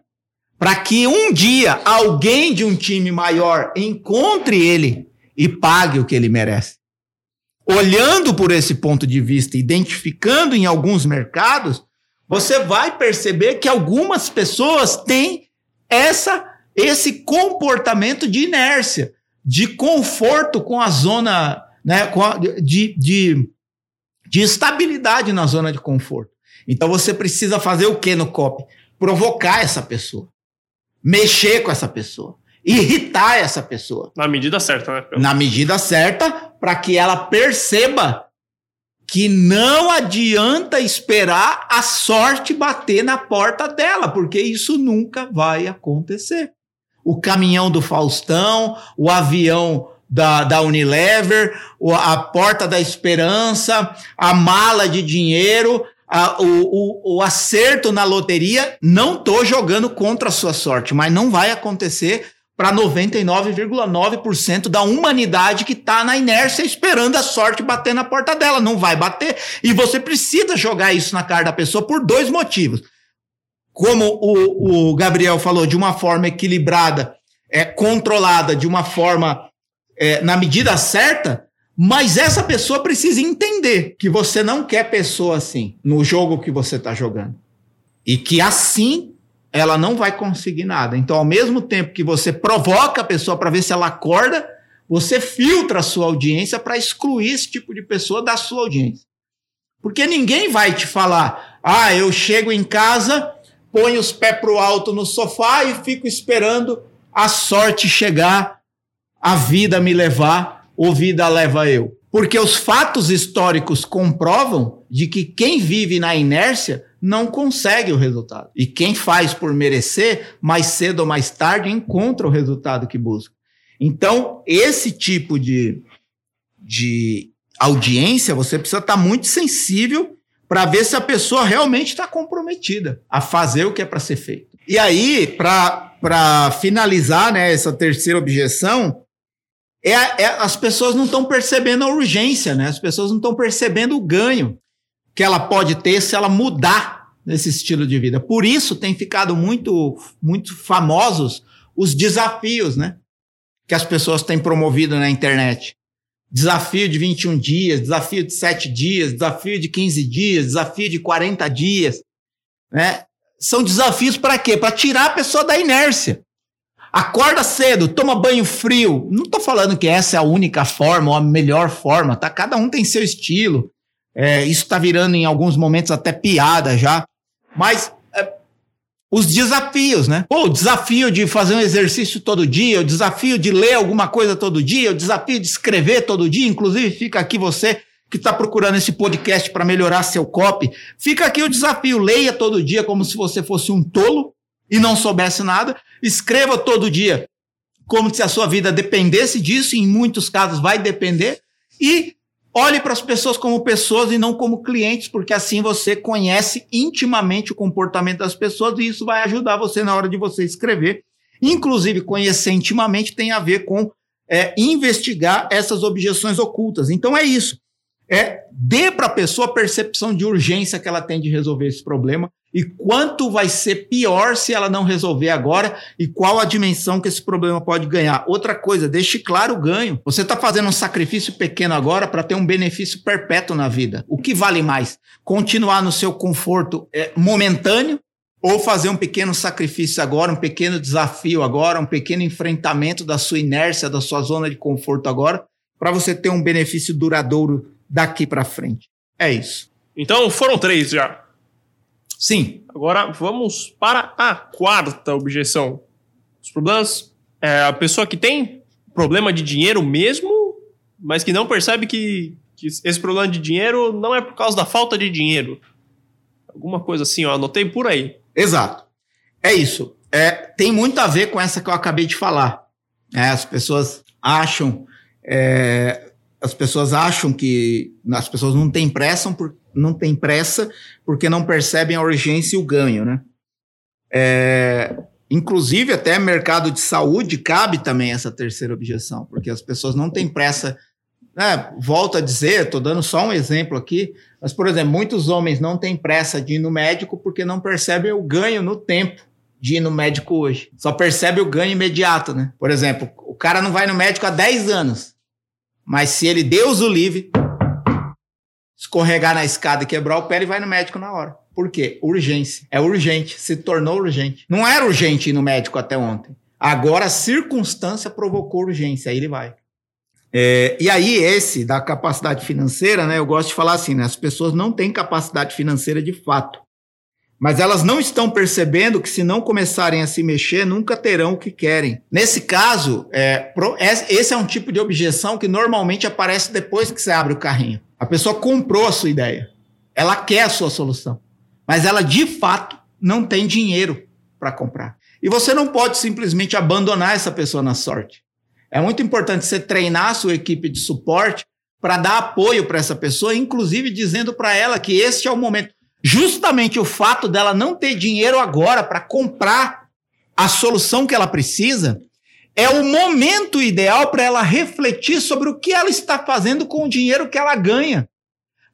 Para que um dia alguém de um time maior encontre ele e pague o que ele merece. Olhando por esse ponto de vista, identificando em alguns mercados, você vai perceber que algumas pessoas têm essa esse comportamento de inércia de conforto com a zona, né, a, de, de, de estabilidade na zona de conforto. Então você precisa fazer o que no COP? Provocar essa pessoa, mexer com essa pessoa, irritar essa pessoa. Na medida certa, né? Na medida certa, para que ela perceba que não adianta esperar a sorte bater na porta dela, porque isso nunca vai acontecer o caminhão do Faustão, o avião da, da Unilever, a porta da esperança, a mala de dinheiro, a, o, o, o, acerto na loteria. Não estou jogando contra a sua sorte, mas não vai acontecer para 99,9% da humanidade que está na inércia esperando a sorte bater na porta dela. Não vai bater. E você precisa jogar isso na cara da pessoa por dois motivos como o, o Gabriel falou, de uma forma equilibrada, é, controlada, de uma forma é, na medida certa, mas essa pessoa precisa entender que você não quer pessoa assim no jogo que você está jogando. E que assim ela não vai conseguir nada. Então, ao mesmo tempo que você provoca a pessoa para ver se ela acorda, você filtra a sua audiência para excluir esse tipo de pessoa da sua audiência. Porque ninguém vai te falar, ah, eu chego em casa ponho os pés para o alto no sofá e fico esperando a sorte chegar, a vida me levar, ou vida leva eu. Porque os fatos históricos comprovam de que quem vive na inércia não consegue o resultado. E quem faz por merecer, mais cedo ou mais tarde, encontra o resultado que busca. Então, esse tipo de, de audiência, você precisa estar muito sensível para ver se a pessoa realmente está comprometida a fazer o que é para ser feito. E aí, para finalizar né, essa terceira objeção, é, é as pessoas não estão percebendo a urgência, né? as pessoas não estão percebendo o ganho que ela pode ter se ela mudar nesse estilo de vida. Por isso tem ficado muito, muito famosos os desafios né, que as pessoas têm promovido na internet desafio de 21 dias, desafio de 7 dias, desafio de 15 dias, desafio de 40 dias, né? São desafios para quê? Para tirar a pessoa da inércia. Acorda cedo, toma banho frio. Não estou falando que essa é a única forma ou a melhor forma, tá? Cada um tem seu estilo. É, isso está virando em alguns momentos até piada já. Mas os desafios, né? Pô, o desafio de fazer um exercício todo dia, o desafio de ler alguma coisa todo dia, o desafio de escrever todo dia. Inclusive, fica aqui você que está procurando esse podcast para melhorar seu copy. Fica aqui o desafio: leia todo dia como se você fosse um tolo e não soubesse nada. Escreva todo dia como se a sua vida dependesse disso, em muitos casos vai depender. E Olhe para as pessoas como pessoas e não como clientes, porque assim você conhece intimamente o comportamento das pessoas e isso vai ajudar você na hora de você escrever. Inclusive, conhecer intimamente tem a ver com é, investigar essas objeções ocultas. Então é isso. É dê para a pessoa a percepção de urgência que ela tem de resolver esse problema e quanto vai ser pior se ela não resolver agora e qual a dimensão que esse problema pode ganhar. Outra coisa, deixe claro o ganho. Você está fazendo um sacrifício pequeno agora para ter um benefício perpétuo na vida. O que vale mais? Continuar no seu conforto é, momentâneo ou fazer um pequeno sacrifício agora, um pequeno desafio agora, um pequeno enfrentamento da sua inércia, da sua zona de conforto agora, para você ter um benefício duradouro daqui para frente. É isso. Então foram três já. Sim. Agora vamos para a quarta objeção. Os problemas. É a pessoa que tem problema de dinheiro mesmo, mas que não percebe que, que esse problema de dinheiro não é por causa da falta de dinheiro. Alguma coisa assim, ó, anotei por aí. Exato. É isso. É, tem muito a ver com essa que eu acabei de falar. É, as pessoas acham. É, as pessoas acham que as pessoas não têm pressa por, não tem pressa porque não percebem a urgência e o ganho, né? É, inclusive, até mercado de saúde cabe também essa terceira objeção, porque as pessoas não têm pressa. Né? Volto a dizer, estou dando só um exemplo aqui, mas, por exemplo, muitos homens não têm pressa de ir no médico porque não percebem o ganho no tempo de ir no médico hoje. Só percebe o ganho imediato, né? Por exemplo, o cara não vai no médico há 10 anos, mas se ele, Deus o livre, escorregar na escada e quebrar o pé, ele vai no médico na hora. Por quê? Urgência. É urgente, se tornou urgente. Não era urgente ir no médico até ontem. Agora a circunstância provocou urgência, aí ele vai. É, e aí, esse da capacidade financeira, né? Eu gosto de falar assim, né? As pessoas não têm capacidade financeira de fato. Mas elas não estão percebendo que, se não começarem a se mexer, nunca terão o que querem. Nesse caso, é, esse é um tipo de objeção que normalmente aparece depois que você abre o carrinho. A pessoa comprou a sua ideia. Ela quer a sua solução. Mas ela, de fato, não tem dinheiro para comprar. E você não pode simplesmente abandonar essa pessoa na sorte. É muito importante você treinar a sua equipe de suporte para dar apoio para essa pessoa, inclusive dizendo para ela que este é o momento. Justamente o fato dela não ter dinheiro agora para comprar a solução que ela precisa é o momento ideal para ela refletir sobre o que ela está fazendo com o dinheiro que ela ganha.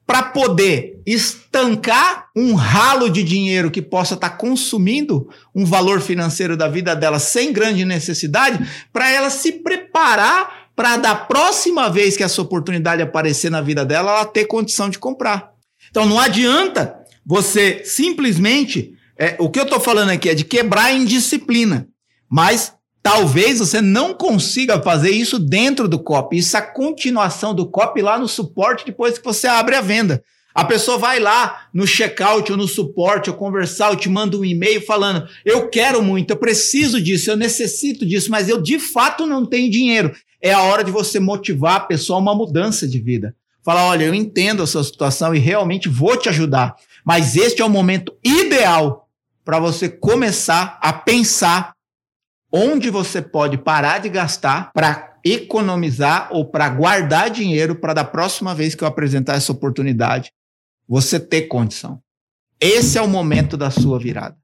Para poder estancar um ralo de dinheiro que possa estar tá consumindo um valor financeiro da vida dela sem grande necessidade, para ela se preparar para da próxima vez que essa oportunidade aparecer na vida dela, ela ter condição de comprar. Então não adianta você simplesmente. É, o que eu estou falando aqui é de quebrar a indisciplina. Mas Talvez você não consiga fazer isso dentro do copy. Isso é a continuação do copy lá no suporte depois que você abre a venda. A pessoa vai lá no checkout ou no suporte ou conversar, ou te manda um e-mail falando: Eu quero muito, eu preciso disso, eu necessito disso, mas eu de fato não tenho dinheiro. É a hora de você motivar a pessoa a uma mudança de vida. Falar: Olha, eu entendo a sua situação e realmente vou te ajudar, mas este é o momento ideal para você começar a pensar onde você pode parar de gastar para economizar ou para guardar dinheiro para da próxima vez que eu apresentar essa oportunidade, você ter condição. Esse é o momento da sua virada.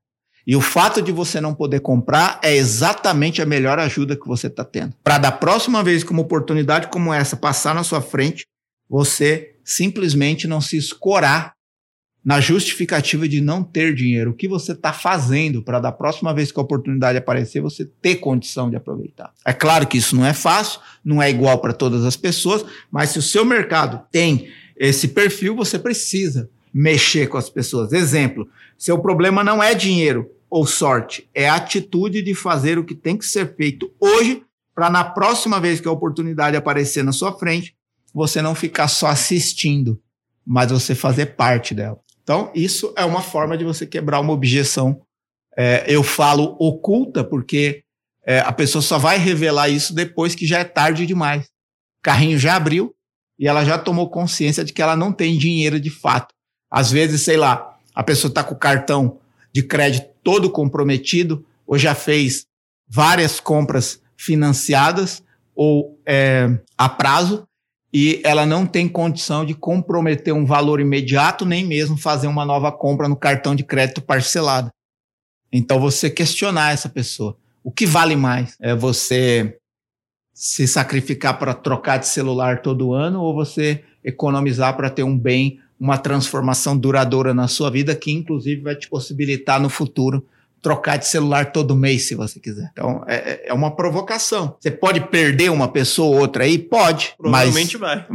E o fato de você não poder comprar é exatamente a melhor ajuda que você está tendo. Para da próxima vez que uma oportunidade como essa passar na sua frente, você simplesmente não se escorar na justificativa de não ter dinheiro. O que você está fazendo para da próxima vez que a oportunidade aparecer, você ter condição de aproveitar? É claro que isso não é fácil, não é igual para todas as pessoas, mas se o seu mercado tem esse perfil, você precisa mexer com as pessoas. Exemplo, seu problema não é dinheiro ou sorte, é a atitude de fazer o que tem que ser feito hoje para na próxima vez que a oportunidade aparecer na sua frente, você não ficar só assistindo mas você fazer parte dela. Então, isso é uma forma de você quebrar uma objeção. É, eu falo oculta porque é, a pessoa só vai revelar isso depois que já é tarde demais. O carrinho já abriu e ela já tomou consciência de que ela não tem dinheiro de fato. Às vezes, sei lá, a pessoa está com o cartão de crédito todo comprometido ou já fez várias compras financiadas ou é, a prazo e ela não tem condição de comprometer um valor imediato, nem mesmo fazer uma nova compra no cartão de crédito parcelado. Então, você questionar essa pessoa. O que vale mais? É você se sacrificar para trocar de celular todo ano ou você economizar para ter um bem, uma transformação duradoura na sua vida que, inclusive, vai te possibilitar no futuro trocar de celular todo mês, se você quiser. Então, é, é, é uma provocação. Você pode perder uma pessoa ou outra aí? Pode. Provavelmente mas, vai.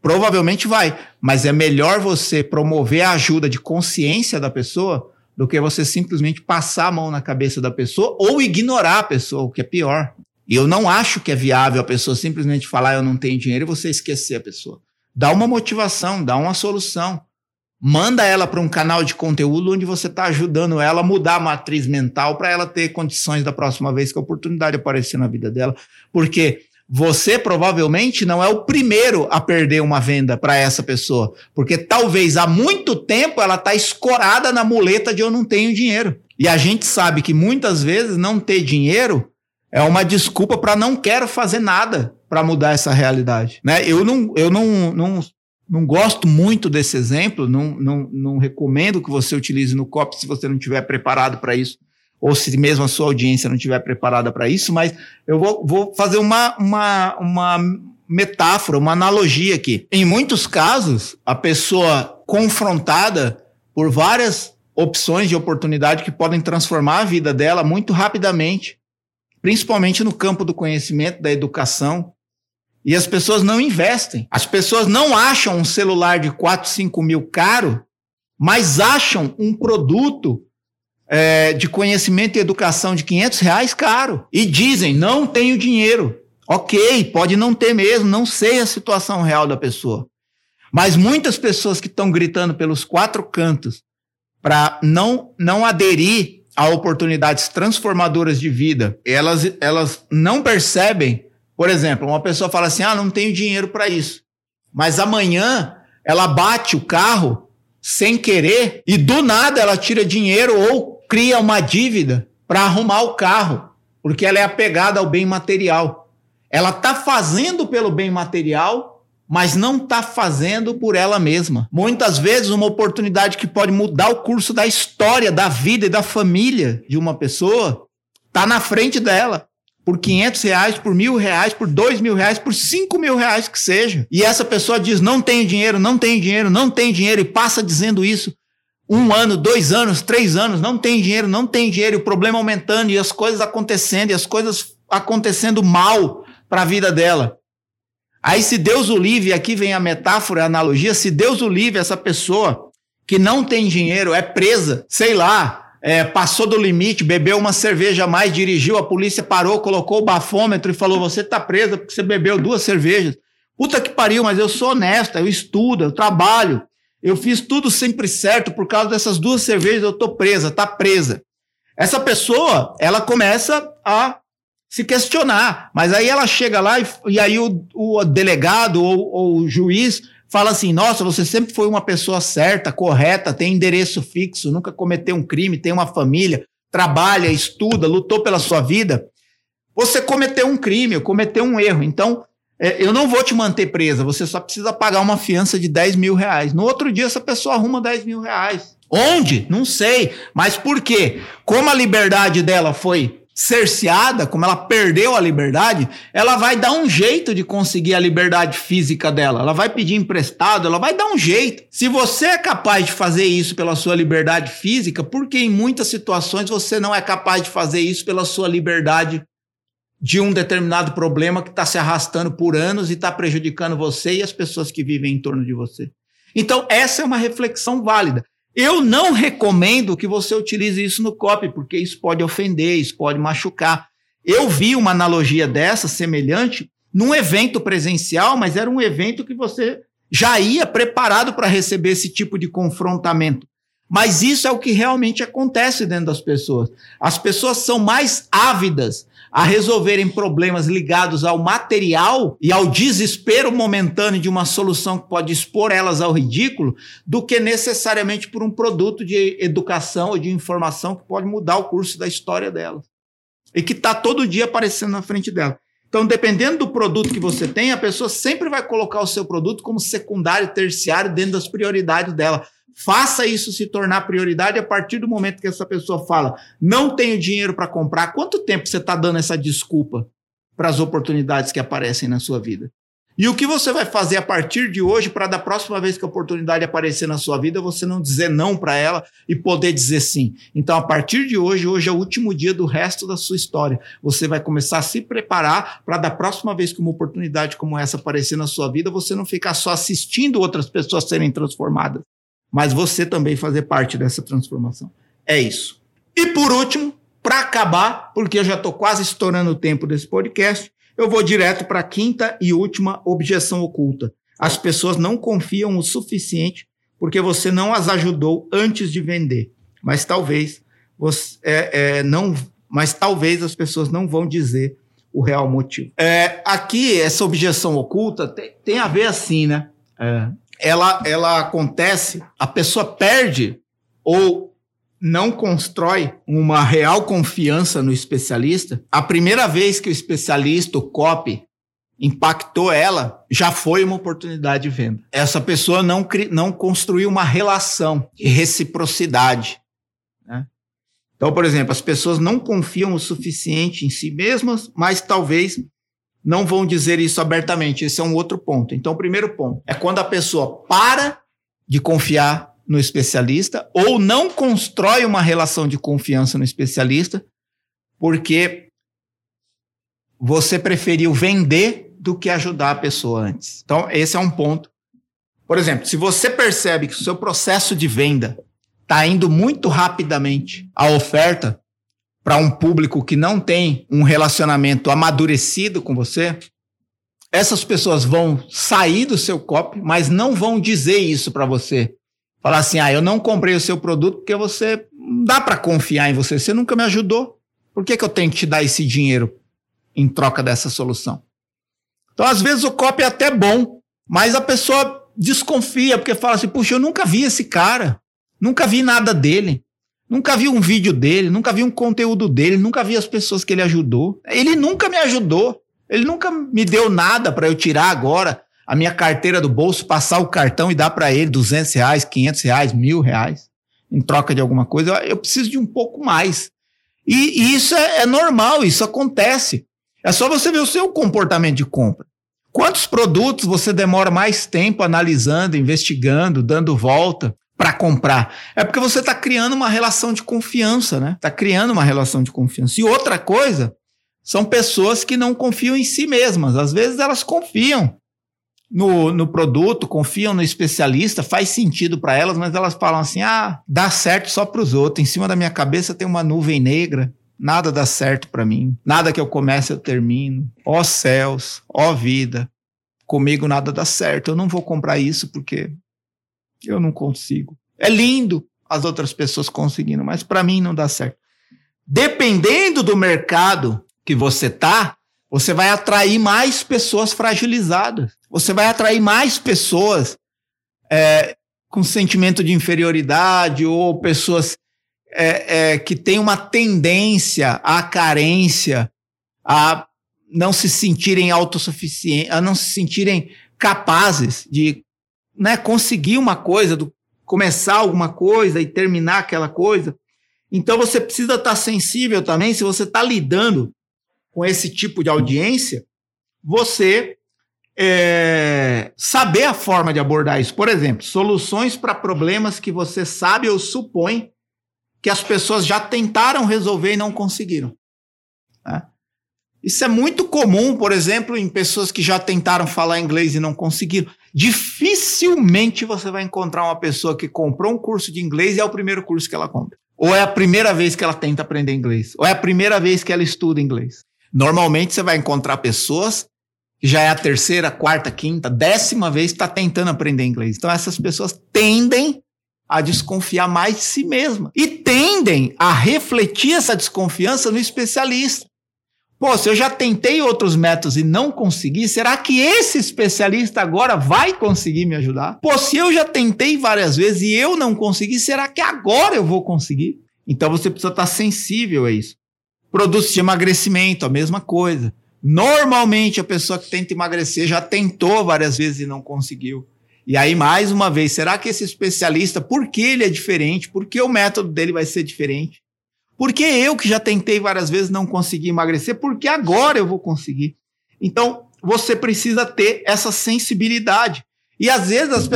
Provavelmente vai. Mas é melhor você promover a ajuda de consciência da pessoa do que você simplesmente passar a mão na cabeça da pessoa ou ignorar a pessoa, o que é pior. E eu não acho que é viável a pessoa simplesmente falar eu não tenho dinheiro e você esquecer a pessoa. Dá uma motivação, dá uma solução. Manda ela para um canal de conteúdo onde você está ajudando ela a mudar a matriz mental para ela ter condições da próxima vez que a oportunidade aparecer na vida dela. Porque você provavelmente não é o primeiro a perder uma venda para essa pessoa. Porque talvez há muito tempo ela está escorada na muleta de eu não tenho dinheiro. E a gente sabe que muitas vezes não ter dinheiro é uma desculpa para não quero fazer nada para mudar essa realidade. Né? Eu, não, eu não, não não gosto muito desse exemplo, não, não, não recomendo que você utilize no COP se você não estiver preparado para isso, ou se mesmo a sua audiência não estiver preparada para isso, mas eu vou, vou fazer uma, uma, uma metáfora, uma analogia aqui. Em muitos casos, a pessoa confrontada por várias opções de oportunidade que podem transformar a vida dela muito rapidamente, principalmente no campo do conhecimento, da educação, e as pessoas não investem. As pessoas não acham um celular de 4, 5 mil caro, mas acham um produto é, de conhecimento e educação de 500 reais caro. E dizem, não tenho dinheiro. Ok, pode não ter mesmo, não sei a situação real da pessoa. Mas muitas pessoas que estão gritando pelos quatro cantos para não, não aderir a oportunidades transformadoras de vida, elas, elas não percebem por exemplo, uma pessoa fala assim: ah, não tenho dinheiro para isso. Mas amanhã ela bate o carro sem querer e do nada ela tira dinheiro ou cria uma dívida para arrumar o carro, porque ela é apegada ao bem material. Ela está fazendo pelo bem material, mas não está fazendo por ela mesma. Muitas vezes, uma oportunidade que pode mudar o curso da história, da vida e da família de uma pessoa está na frente dela por 500 reais, por mil reais, por dois mil reais, por cinco mil reais que seja. E essa pessoa diz: não tenho dinheiro, não tenho dinheiro, não tenho dinheiro, e passa dizendo isso um ano, dois anos, três anos, não tem dinheiro, não tem dinheiro, e o problema aumentando, e as coisas acontecendo, e as coisas acontecendo mal para a vida dela. Aí, se Deus o livre, aqui vem a metáfora, a analogia, se Deus o livre, essa pessoa que não tem dinheiro, é presa, sei lá, é, passou do limite, bebeu uma cerveja a mais, dirigiu, a polícia parou, colocou o bafômetro e falou: Você tá presa porque você bebeu duas cervejas. Puta que pariu, mas eu sou honesta, eu estudo, eu trabalho, eu fiz tudo sempre certo, por causa dessas duas cervejas eu tô presa, tá presa. Essa pessoa, ela começa a se questionar, mas aí ela chega lá e, e aí o, o delegado ou, ou o juiz fala assim: nossa, você sempre foi uma pessoa certa, correta, tem endereço fixo, nunca cometeu um crime, tem uma família, trabalha, estuda, lutou pela sua vida. Você cometeu um crime, cometeu um erro. Então, é, eu não vou te manter presa, você só precisa pagar uma fiança de 10 mil reais. No outro dia, essa pessoa arruma 10 mil reais. Onde? Não sei. Mas por quê? Como a liberdade dela foi cerceada, como ela perdeu a liberdade, ela vai dar um jeito de conseguir a liberdade física dela. Ela vai pedir emprestado, ela vai dar um jeito. Se você é capaz de fazer isso pela sua liberdade física, por que em muitas situações você não é capaz de fazer isso pela sua liberdade de um determinado problema que está se arrastando por anos e está prejudicando você e as pessoas que vivem em torno de você? Então, essa é uma reflexão válida. Eu não recomendo que você utilize isso no copy, porque isso pode ofender, isso pode machucar. Eu vi uma analogia dessa, semelhante, num evento presencial, mas era um evento que você já ia preparado para receber esse tipo de confrontamento. Mas isso é o que realmente acontece dentro das pessoas. As pessoas são mais ávidas a resolverem problemas ligados ao material e ao desespero momentâneo de uma solução que pode expor elas ao ridículo, do que necessariamente por um produto de educação ou de informação que pode mudar o curso da história delas. E que está todo dia aparecendo na frente dela. Então, dependendo do produto que você tem, a pessoa sempre vai colocar o seu produto como secundário, terciário, dentro das prioridades dela. Faça isso se tornar prioridade a partir do momento que essa pessoa fala: não tenho dinheiro para comprar. Quanto tempo você está dando essa desculpa para as oportunidades que aparecem na sua vida? E o que você vai fazer a partir de hoje para da próxima vez que a oportunidade aparecer na sua vida, você não dizer não para ela e poder dizer sim. Então, a partir de hoje, hoje é o último dia do resto da sua história. Você vai começar a se preparar para da próxima vez que uma oportunidade como essa aparecer na sua vida, você não ficar só assistindo outras pessoas serem transformadas, mas você também fazer parte dessa transformação. É isso. E por último, para acabar, porque eu já estou quase estourando o tempo desse podcast, eu vou direto para a quinta e última objeção oculta. As pessoas não confiam o suficiente porque você não as ajudou antes de vender. Mas talvez você, é, é, não, mas talvez as pessoas não vão dizer o real motivo. É, aqui essa objeção oculta tem, tem a ver assim, né? Ela, ela acontece, a pessoa perde ou não constrói uma real confiança no especialista, a primeira vez que o especialista, o copy, impactou ela, já foi uma oportunidade de venda. Essa pessoa não, não construiu uma relação de reciprocidade. Né? Então, por exemplo, as pessoas não confiam o suficiente em si mesmas, mas talvez não vão dizer isso abertamente. Esse é um outro ponto. Então, o primeiro ponto é quando a pessoa para de confiar no especialista ou não constrói uma relação de confiança no especialista porque você preferiu vender do que ajudar a pessoa antes. Então, esse é um ponto. Por exemplo, se você percebe que o seu processo de venda está indo muito rapidamente a oferta, para um público que não tem um relacionamento amadurecido com você, essas pessoas vão sair do seu copy, mas não vão dizer isso para você. Falar assim: "Ah, eu não comprei o seu produto porque você não dá para confiar em você, você nunca me ajudou. Por que, que eu tenho que te dar esse dinheiro em troca dessa solução?" Então, às vezes o copy é até bom, mas a pessoa desconfia porque fala assim: "Puxa, eu nunca vi esse cara, nunca vi nada dele." Nunca vi um vídeo dele, nunca vi um conteúdo dele, nunca vi as pessoas que ele ajudou. Ele nunca me ajudou. Ele nunca me deu nada para eu tirar agora a minha carteira do bolso, passar o cartão e dar para ele 200 reais, 500 reais, mil reais em troca de alguma coisa. Eu, eu preciso de um pouco mais. E, e isso é, é normal, isso acontece. É só você ver o seu comportamento de compra. Quantos produtos você demora mais tempo analisando, investigando, dando volta? Para comprar. É porque você está criando uma relação de confiança, né? Está criando uma relação de confiança. E outra coisa, são pessoas que não confiam em si mesmas. Às vezes elas confiam no, no produto, confiam no especialista, faz sentido para elas, mas elas falam assim: ah, dá certo só para os outros. Em cima da minha cabeça tem uma nuvem negra. Nada dá certo para mim. Nada que eu comece eu termino. Ó céus, ó vida. Comigo nada dá certo. Eu não vou comprar isso porque eu não consigo. É lindo as outras pessoas conseguindo, mas para mim não dá certo. Dependendo do mercado que você tá, você vai atrair mais pessoas fragilizadas. Você vai atrair mais pessoas é, com sentimento de inferioridade ou pessoas é, é, que têm uma tendência à carência, a não se sentirem autossuficientes, a não se sentirem capazes de né, conseguir uma coisa, do, começar alguma coisa e terminar aquela coisa. Então você precisa estar tá sensível também, se você está lidando com esse tipo de audiência, você é, saber a forma de abordar isso. Por exemplo, soluções para problemas que você sabe ou supõe que as pessoas já tentaram resolver e não conseguiram. Né? Isso é muito comum, por exemplo, em pessoas que já tentaram falar inglês e não conseguiram. Dificilmente você vai encontrar uma pessoa que comprou um curso de inglês e é o primeiro curso que ela compra. Ou é a primeira vez que ela tenta aprender inglês. Ou é a primeira vez que ela estuda inglês. Normalmente você vai encontrar pessoas que já é a terceira, quarta, quinta, décima vez que está tentando aprender inglês. Então essas pessoas tendem a desconfiar mais de si mesma e tendem a refletir essa desconfiança no especialista. Pô, se eu já tentei outros métodos e não consegui, será que esse especialista agora vai conseguir me ajudar? Pô, se eu já tentei várias vezes e eu não consegui, será que agora eu vou conseguir? Então você precisa estar sensível a isso. Produtos de emagrecimento, a mesma coisa. Normalmente a pessoa que tenta emagrecer já tentou várias vezes e não conseguiu. E aí, mais uma vez, será que esse especialista, por que ele é diferente? Por que o método dele vai ser diferente? Por que eu, que já tentei várias vezes, não consegui emagrecer? Por que agora eu vou conseguir? Então, você precisa ter essa sensibilidade. E às vezes, as,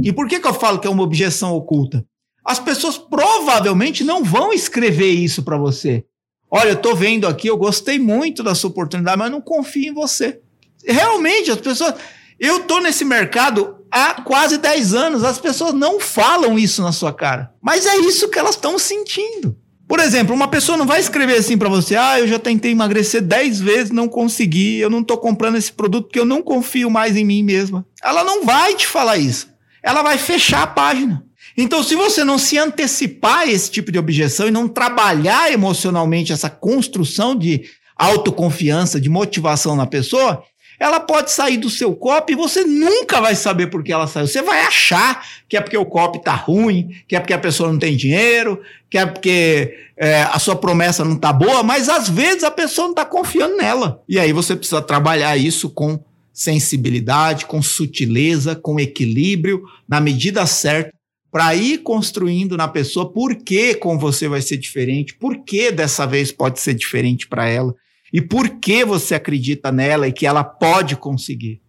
e por que, que eu falo que é uma objeção oculta? As pessoas provavelmente não vão escrever isso para você. Olha, eu estou vendo aqui, eu gostei muito da sua oportunidade, mas não confio em você. Realmente, as pessoas. Eu estou nesse mercado há quase 10 anos, as pessoas não falam isso na sua cara. Mas é isso que elas estão sentindo. Por exemplo, uma pessoa não vai escrever assim para você: ah, eu já tentei emagrecer 10 vezes, não consegui, eu não estou comprando esse produto porque eu não confio mais em mim mesma. Ela não vai te falar isso. Ela vai fechar a página. Então, se você não se antecipar a esse tipo de objeção e não trabalhar emocionalmente essa construção de autoconfiança, de motivação na pessoa, ela pode sair do seu copo e você nunca vai saber por que ela saiu. Você vai achar que é porque o copo está ruim, que é porque a pessoa não tem dinheiro, que é porque é, a sua promessa não está boa, mas às vezes a pessoa não está confiando nela. E aí você precisa trabalhar isso com sensibilidade, com sutileza, com equilíbrio, na medida certa, para ir construindo na pessoa por que com você vai ser diferente, por que dessa vez pode ser diferente para ela e por que você acredita nela e que ela pode conseguir.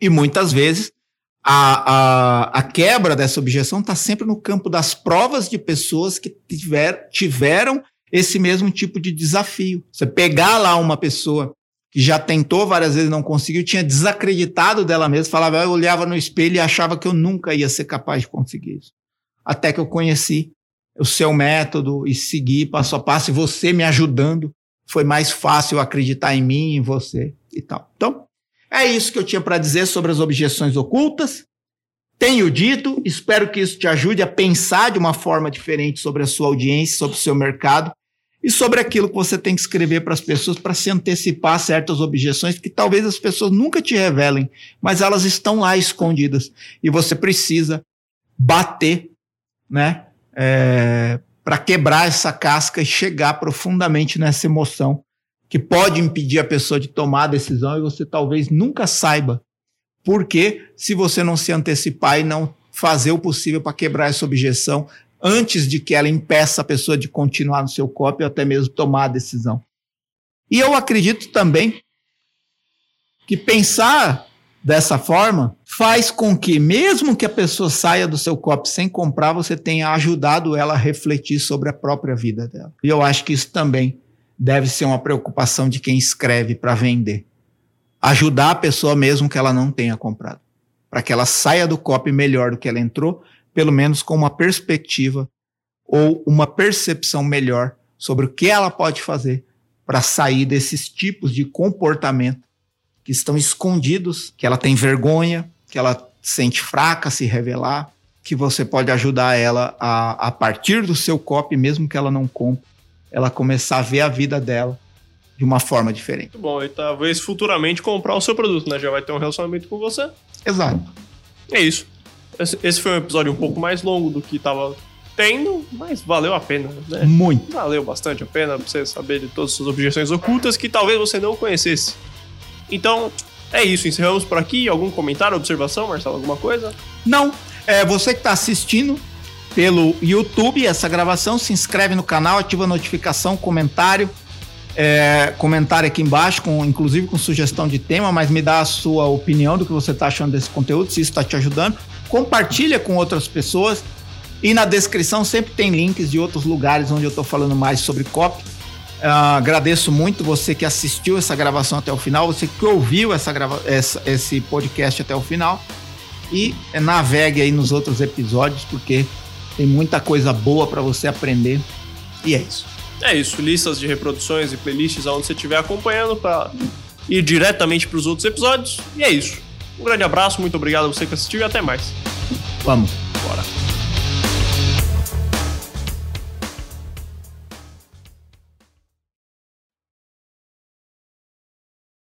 E muitas vezes a, a, a quebra dessa objeção está sempre no campo das provas de pessoas que tiver, tiveram esse mesmo tipo de desafio. Você pegar lá uma pessoa que já tentou várias vezes não conseguiu, tinha desacreditado dela mesma, falava, eu olhava no espelho e achava que eu nunca ia ser capaz de conseguir isso. Até que eu conheci o seu método e segui passo a passo, e você me ajudando, foi mais fácil acreditar em mim, em você e tal. Então, é isso que eu tinha para dizer sobre as objeções ocultas. Tenho dito, espero que isso te ajude a pensar de uma forma diferente sobre a sua audiência, sobre o seu mercado e sobre aquilo que você tem que escrever para as pessoas para se antecipar certas objeções que talvez as pessoas nunca te revelem, mas elas estão lá escondidas e você precisa bater, né, é, para quebrar essa casca e chegar profundamente nessa emoção que pode impedir a pessoa de tomar a decisão e você talvez nunca saiba porque se você não se antecipar e não fazer o possível para quebrar essa objeção, antes de que ela impeça a pessoa de continuar no seu copo ou até mesmo tomar a decisão. E eu acredito também que pensar dessa forma faz com que, mesmo que a pessoa saia do seu copo sem comprar, você tenha ajudado ela a refletir sobre a própria vida dela. E eu acho que isso também deve ser uma preocupação de quem escreve para vender. Ajudar a pessoa mesmo que ela não tenha comprado. Para que ela saia do copo melhor do que ela entrou pelo menos com uma perspectiva ou uma percepção melhor sobre o que ela pode fazer para sair desses tipos de comportamento que estão escondidos, que ela tem vergonha, que ela sente fraca se revelar, que você pode ajudar ela a, a partir do seu copy, mesmo que ela não compre, ela começar a ver a vida dela de uma forma diferente. Muito bom, e talvez futuramente comprar o seu produto, né? Já vai ter um relacionamento com você. Exato. É isso. Esse foi um episódio um pouco mais longo do que tava tendo, mas valeu a pena, né? Muito. Valeu bastante a pena pra você saber de todas as suas objeções ocultas que talvez você não conhecesse. Então, é isso. Encerramos por aqui. Algum comentário, observação, Marcelo? Alguma coisa? Não. É você que está assistindo pelo YouTube essa gravação, se inscreve no canal, ativa a notificação, comentário. É, comentário aqui embaixo, com, inclusive com sugestão de tema, mas me dá a sua opinião do que você está achando desse conteúdo, se isso está te ajudando compartilha com outras pessoas. E na descrição sempre tem links de outros lugares onde eu estou falando mais sobre COP. Uh, agradeço muito você que assistiu essa gravação até o final, você que ouviu essa grava essa, esse podcast até o final. E navegue aí nos outros episódios, porque tem muita coisa boa para você aprender. E é isso. É isso, listas de reproduções e playlists onde você estiver acompanhando para ir diretamente para os outros episódios. E é isso. Um grande abraço, muito obrigado a você que assistiu e até mais. Vamos. Bora.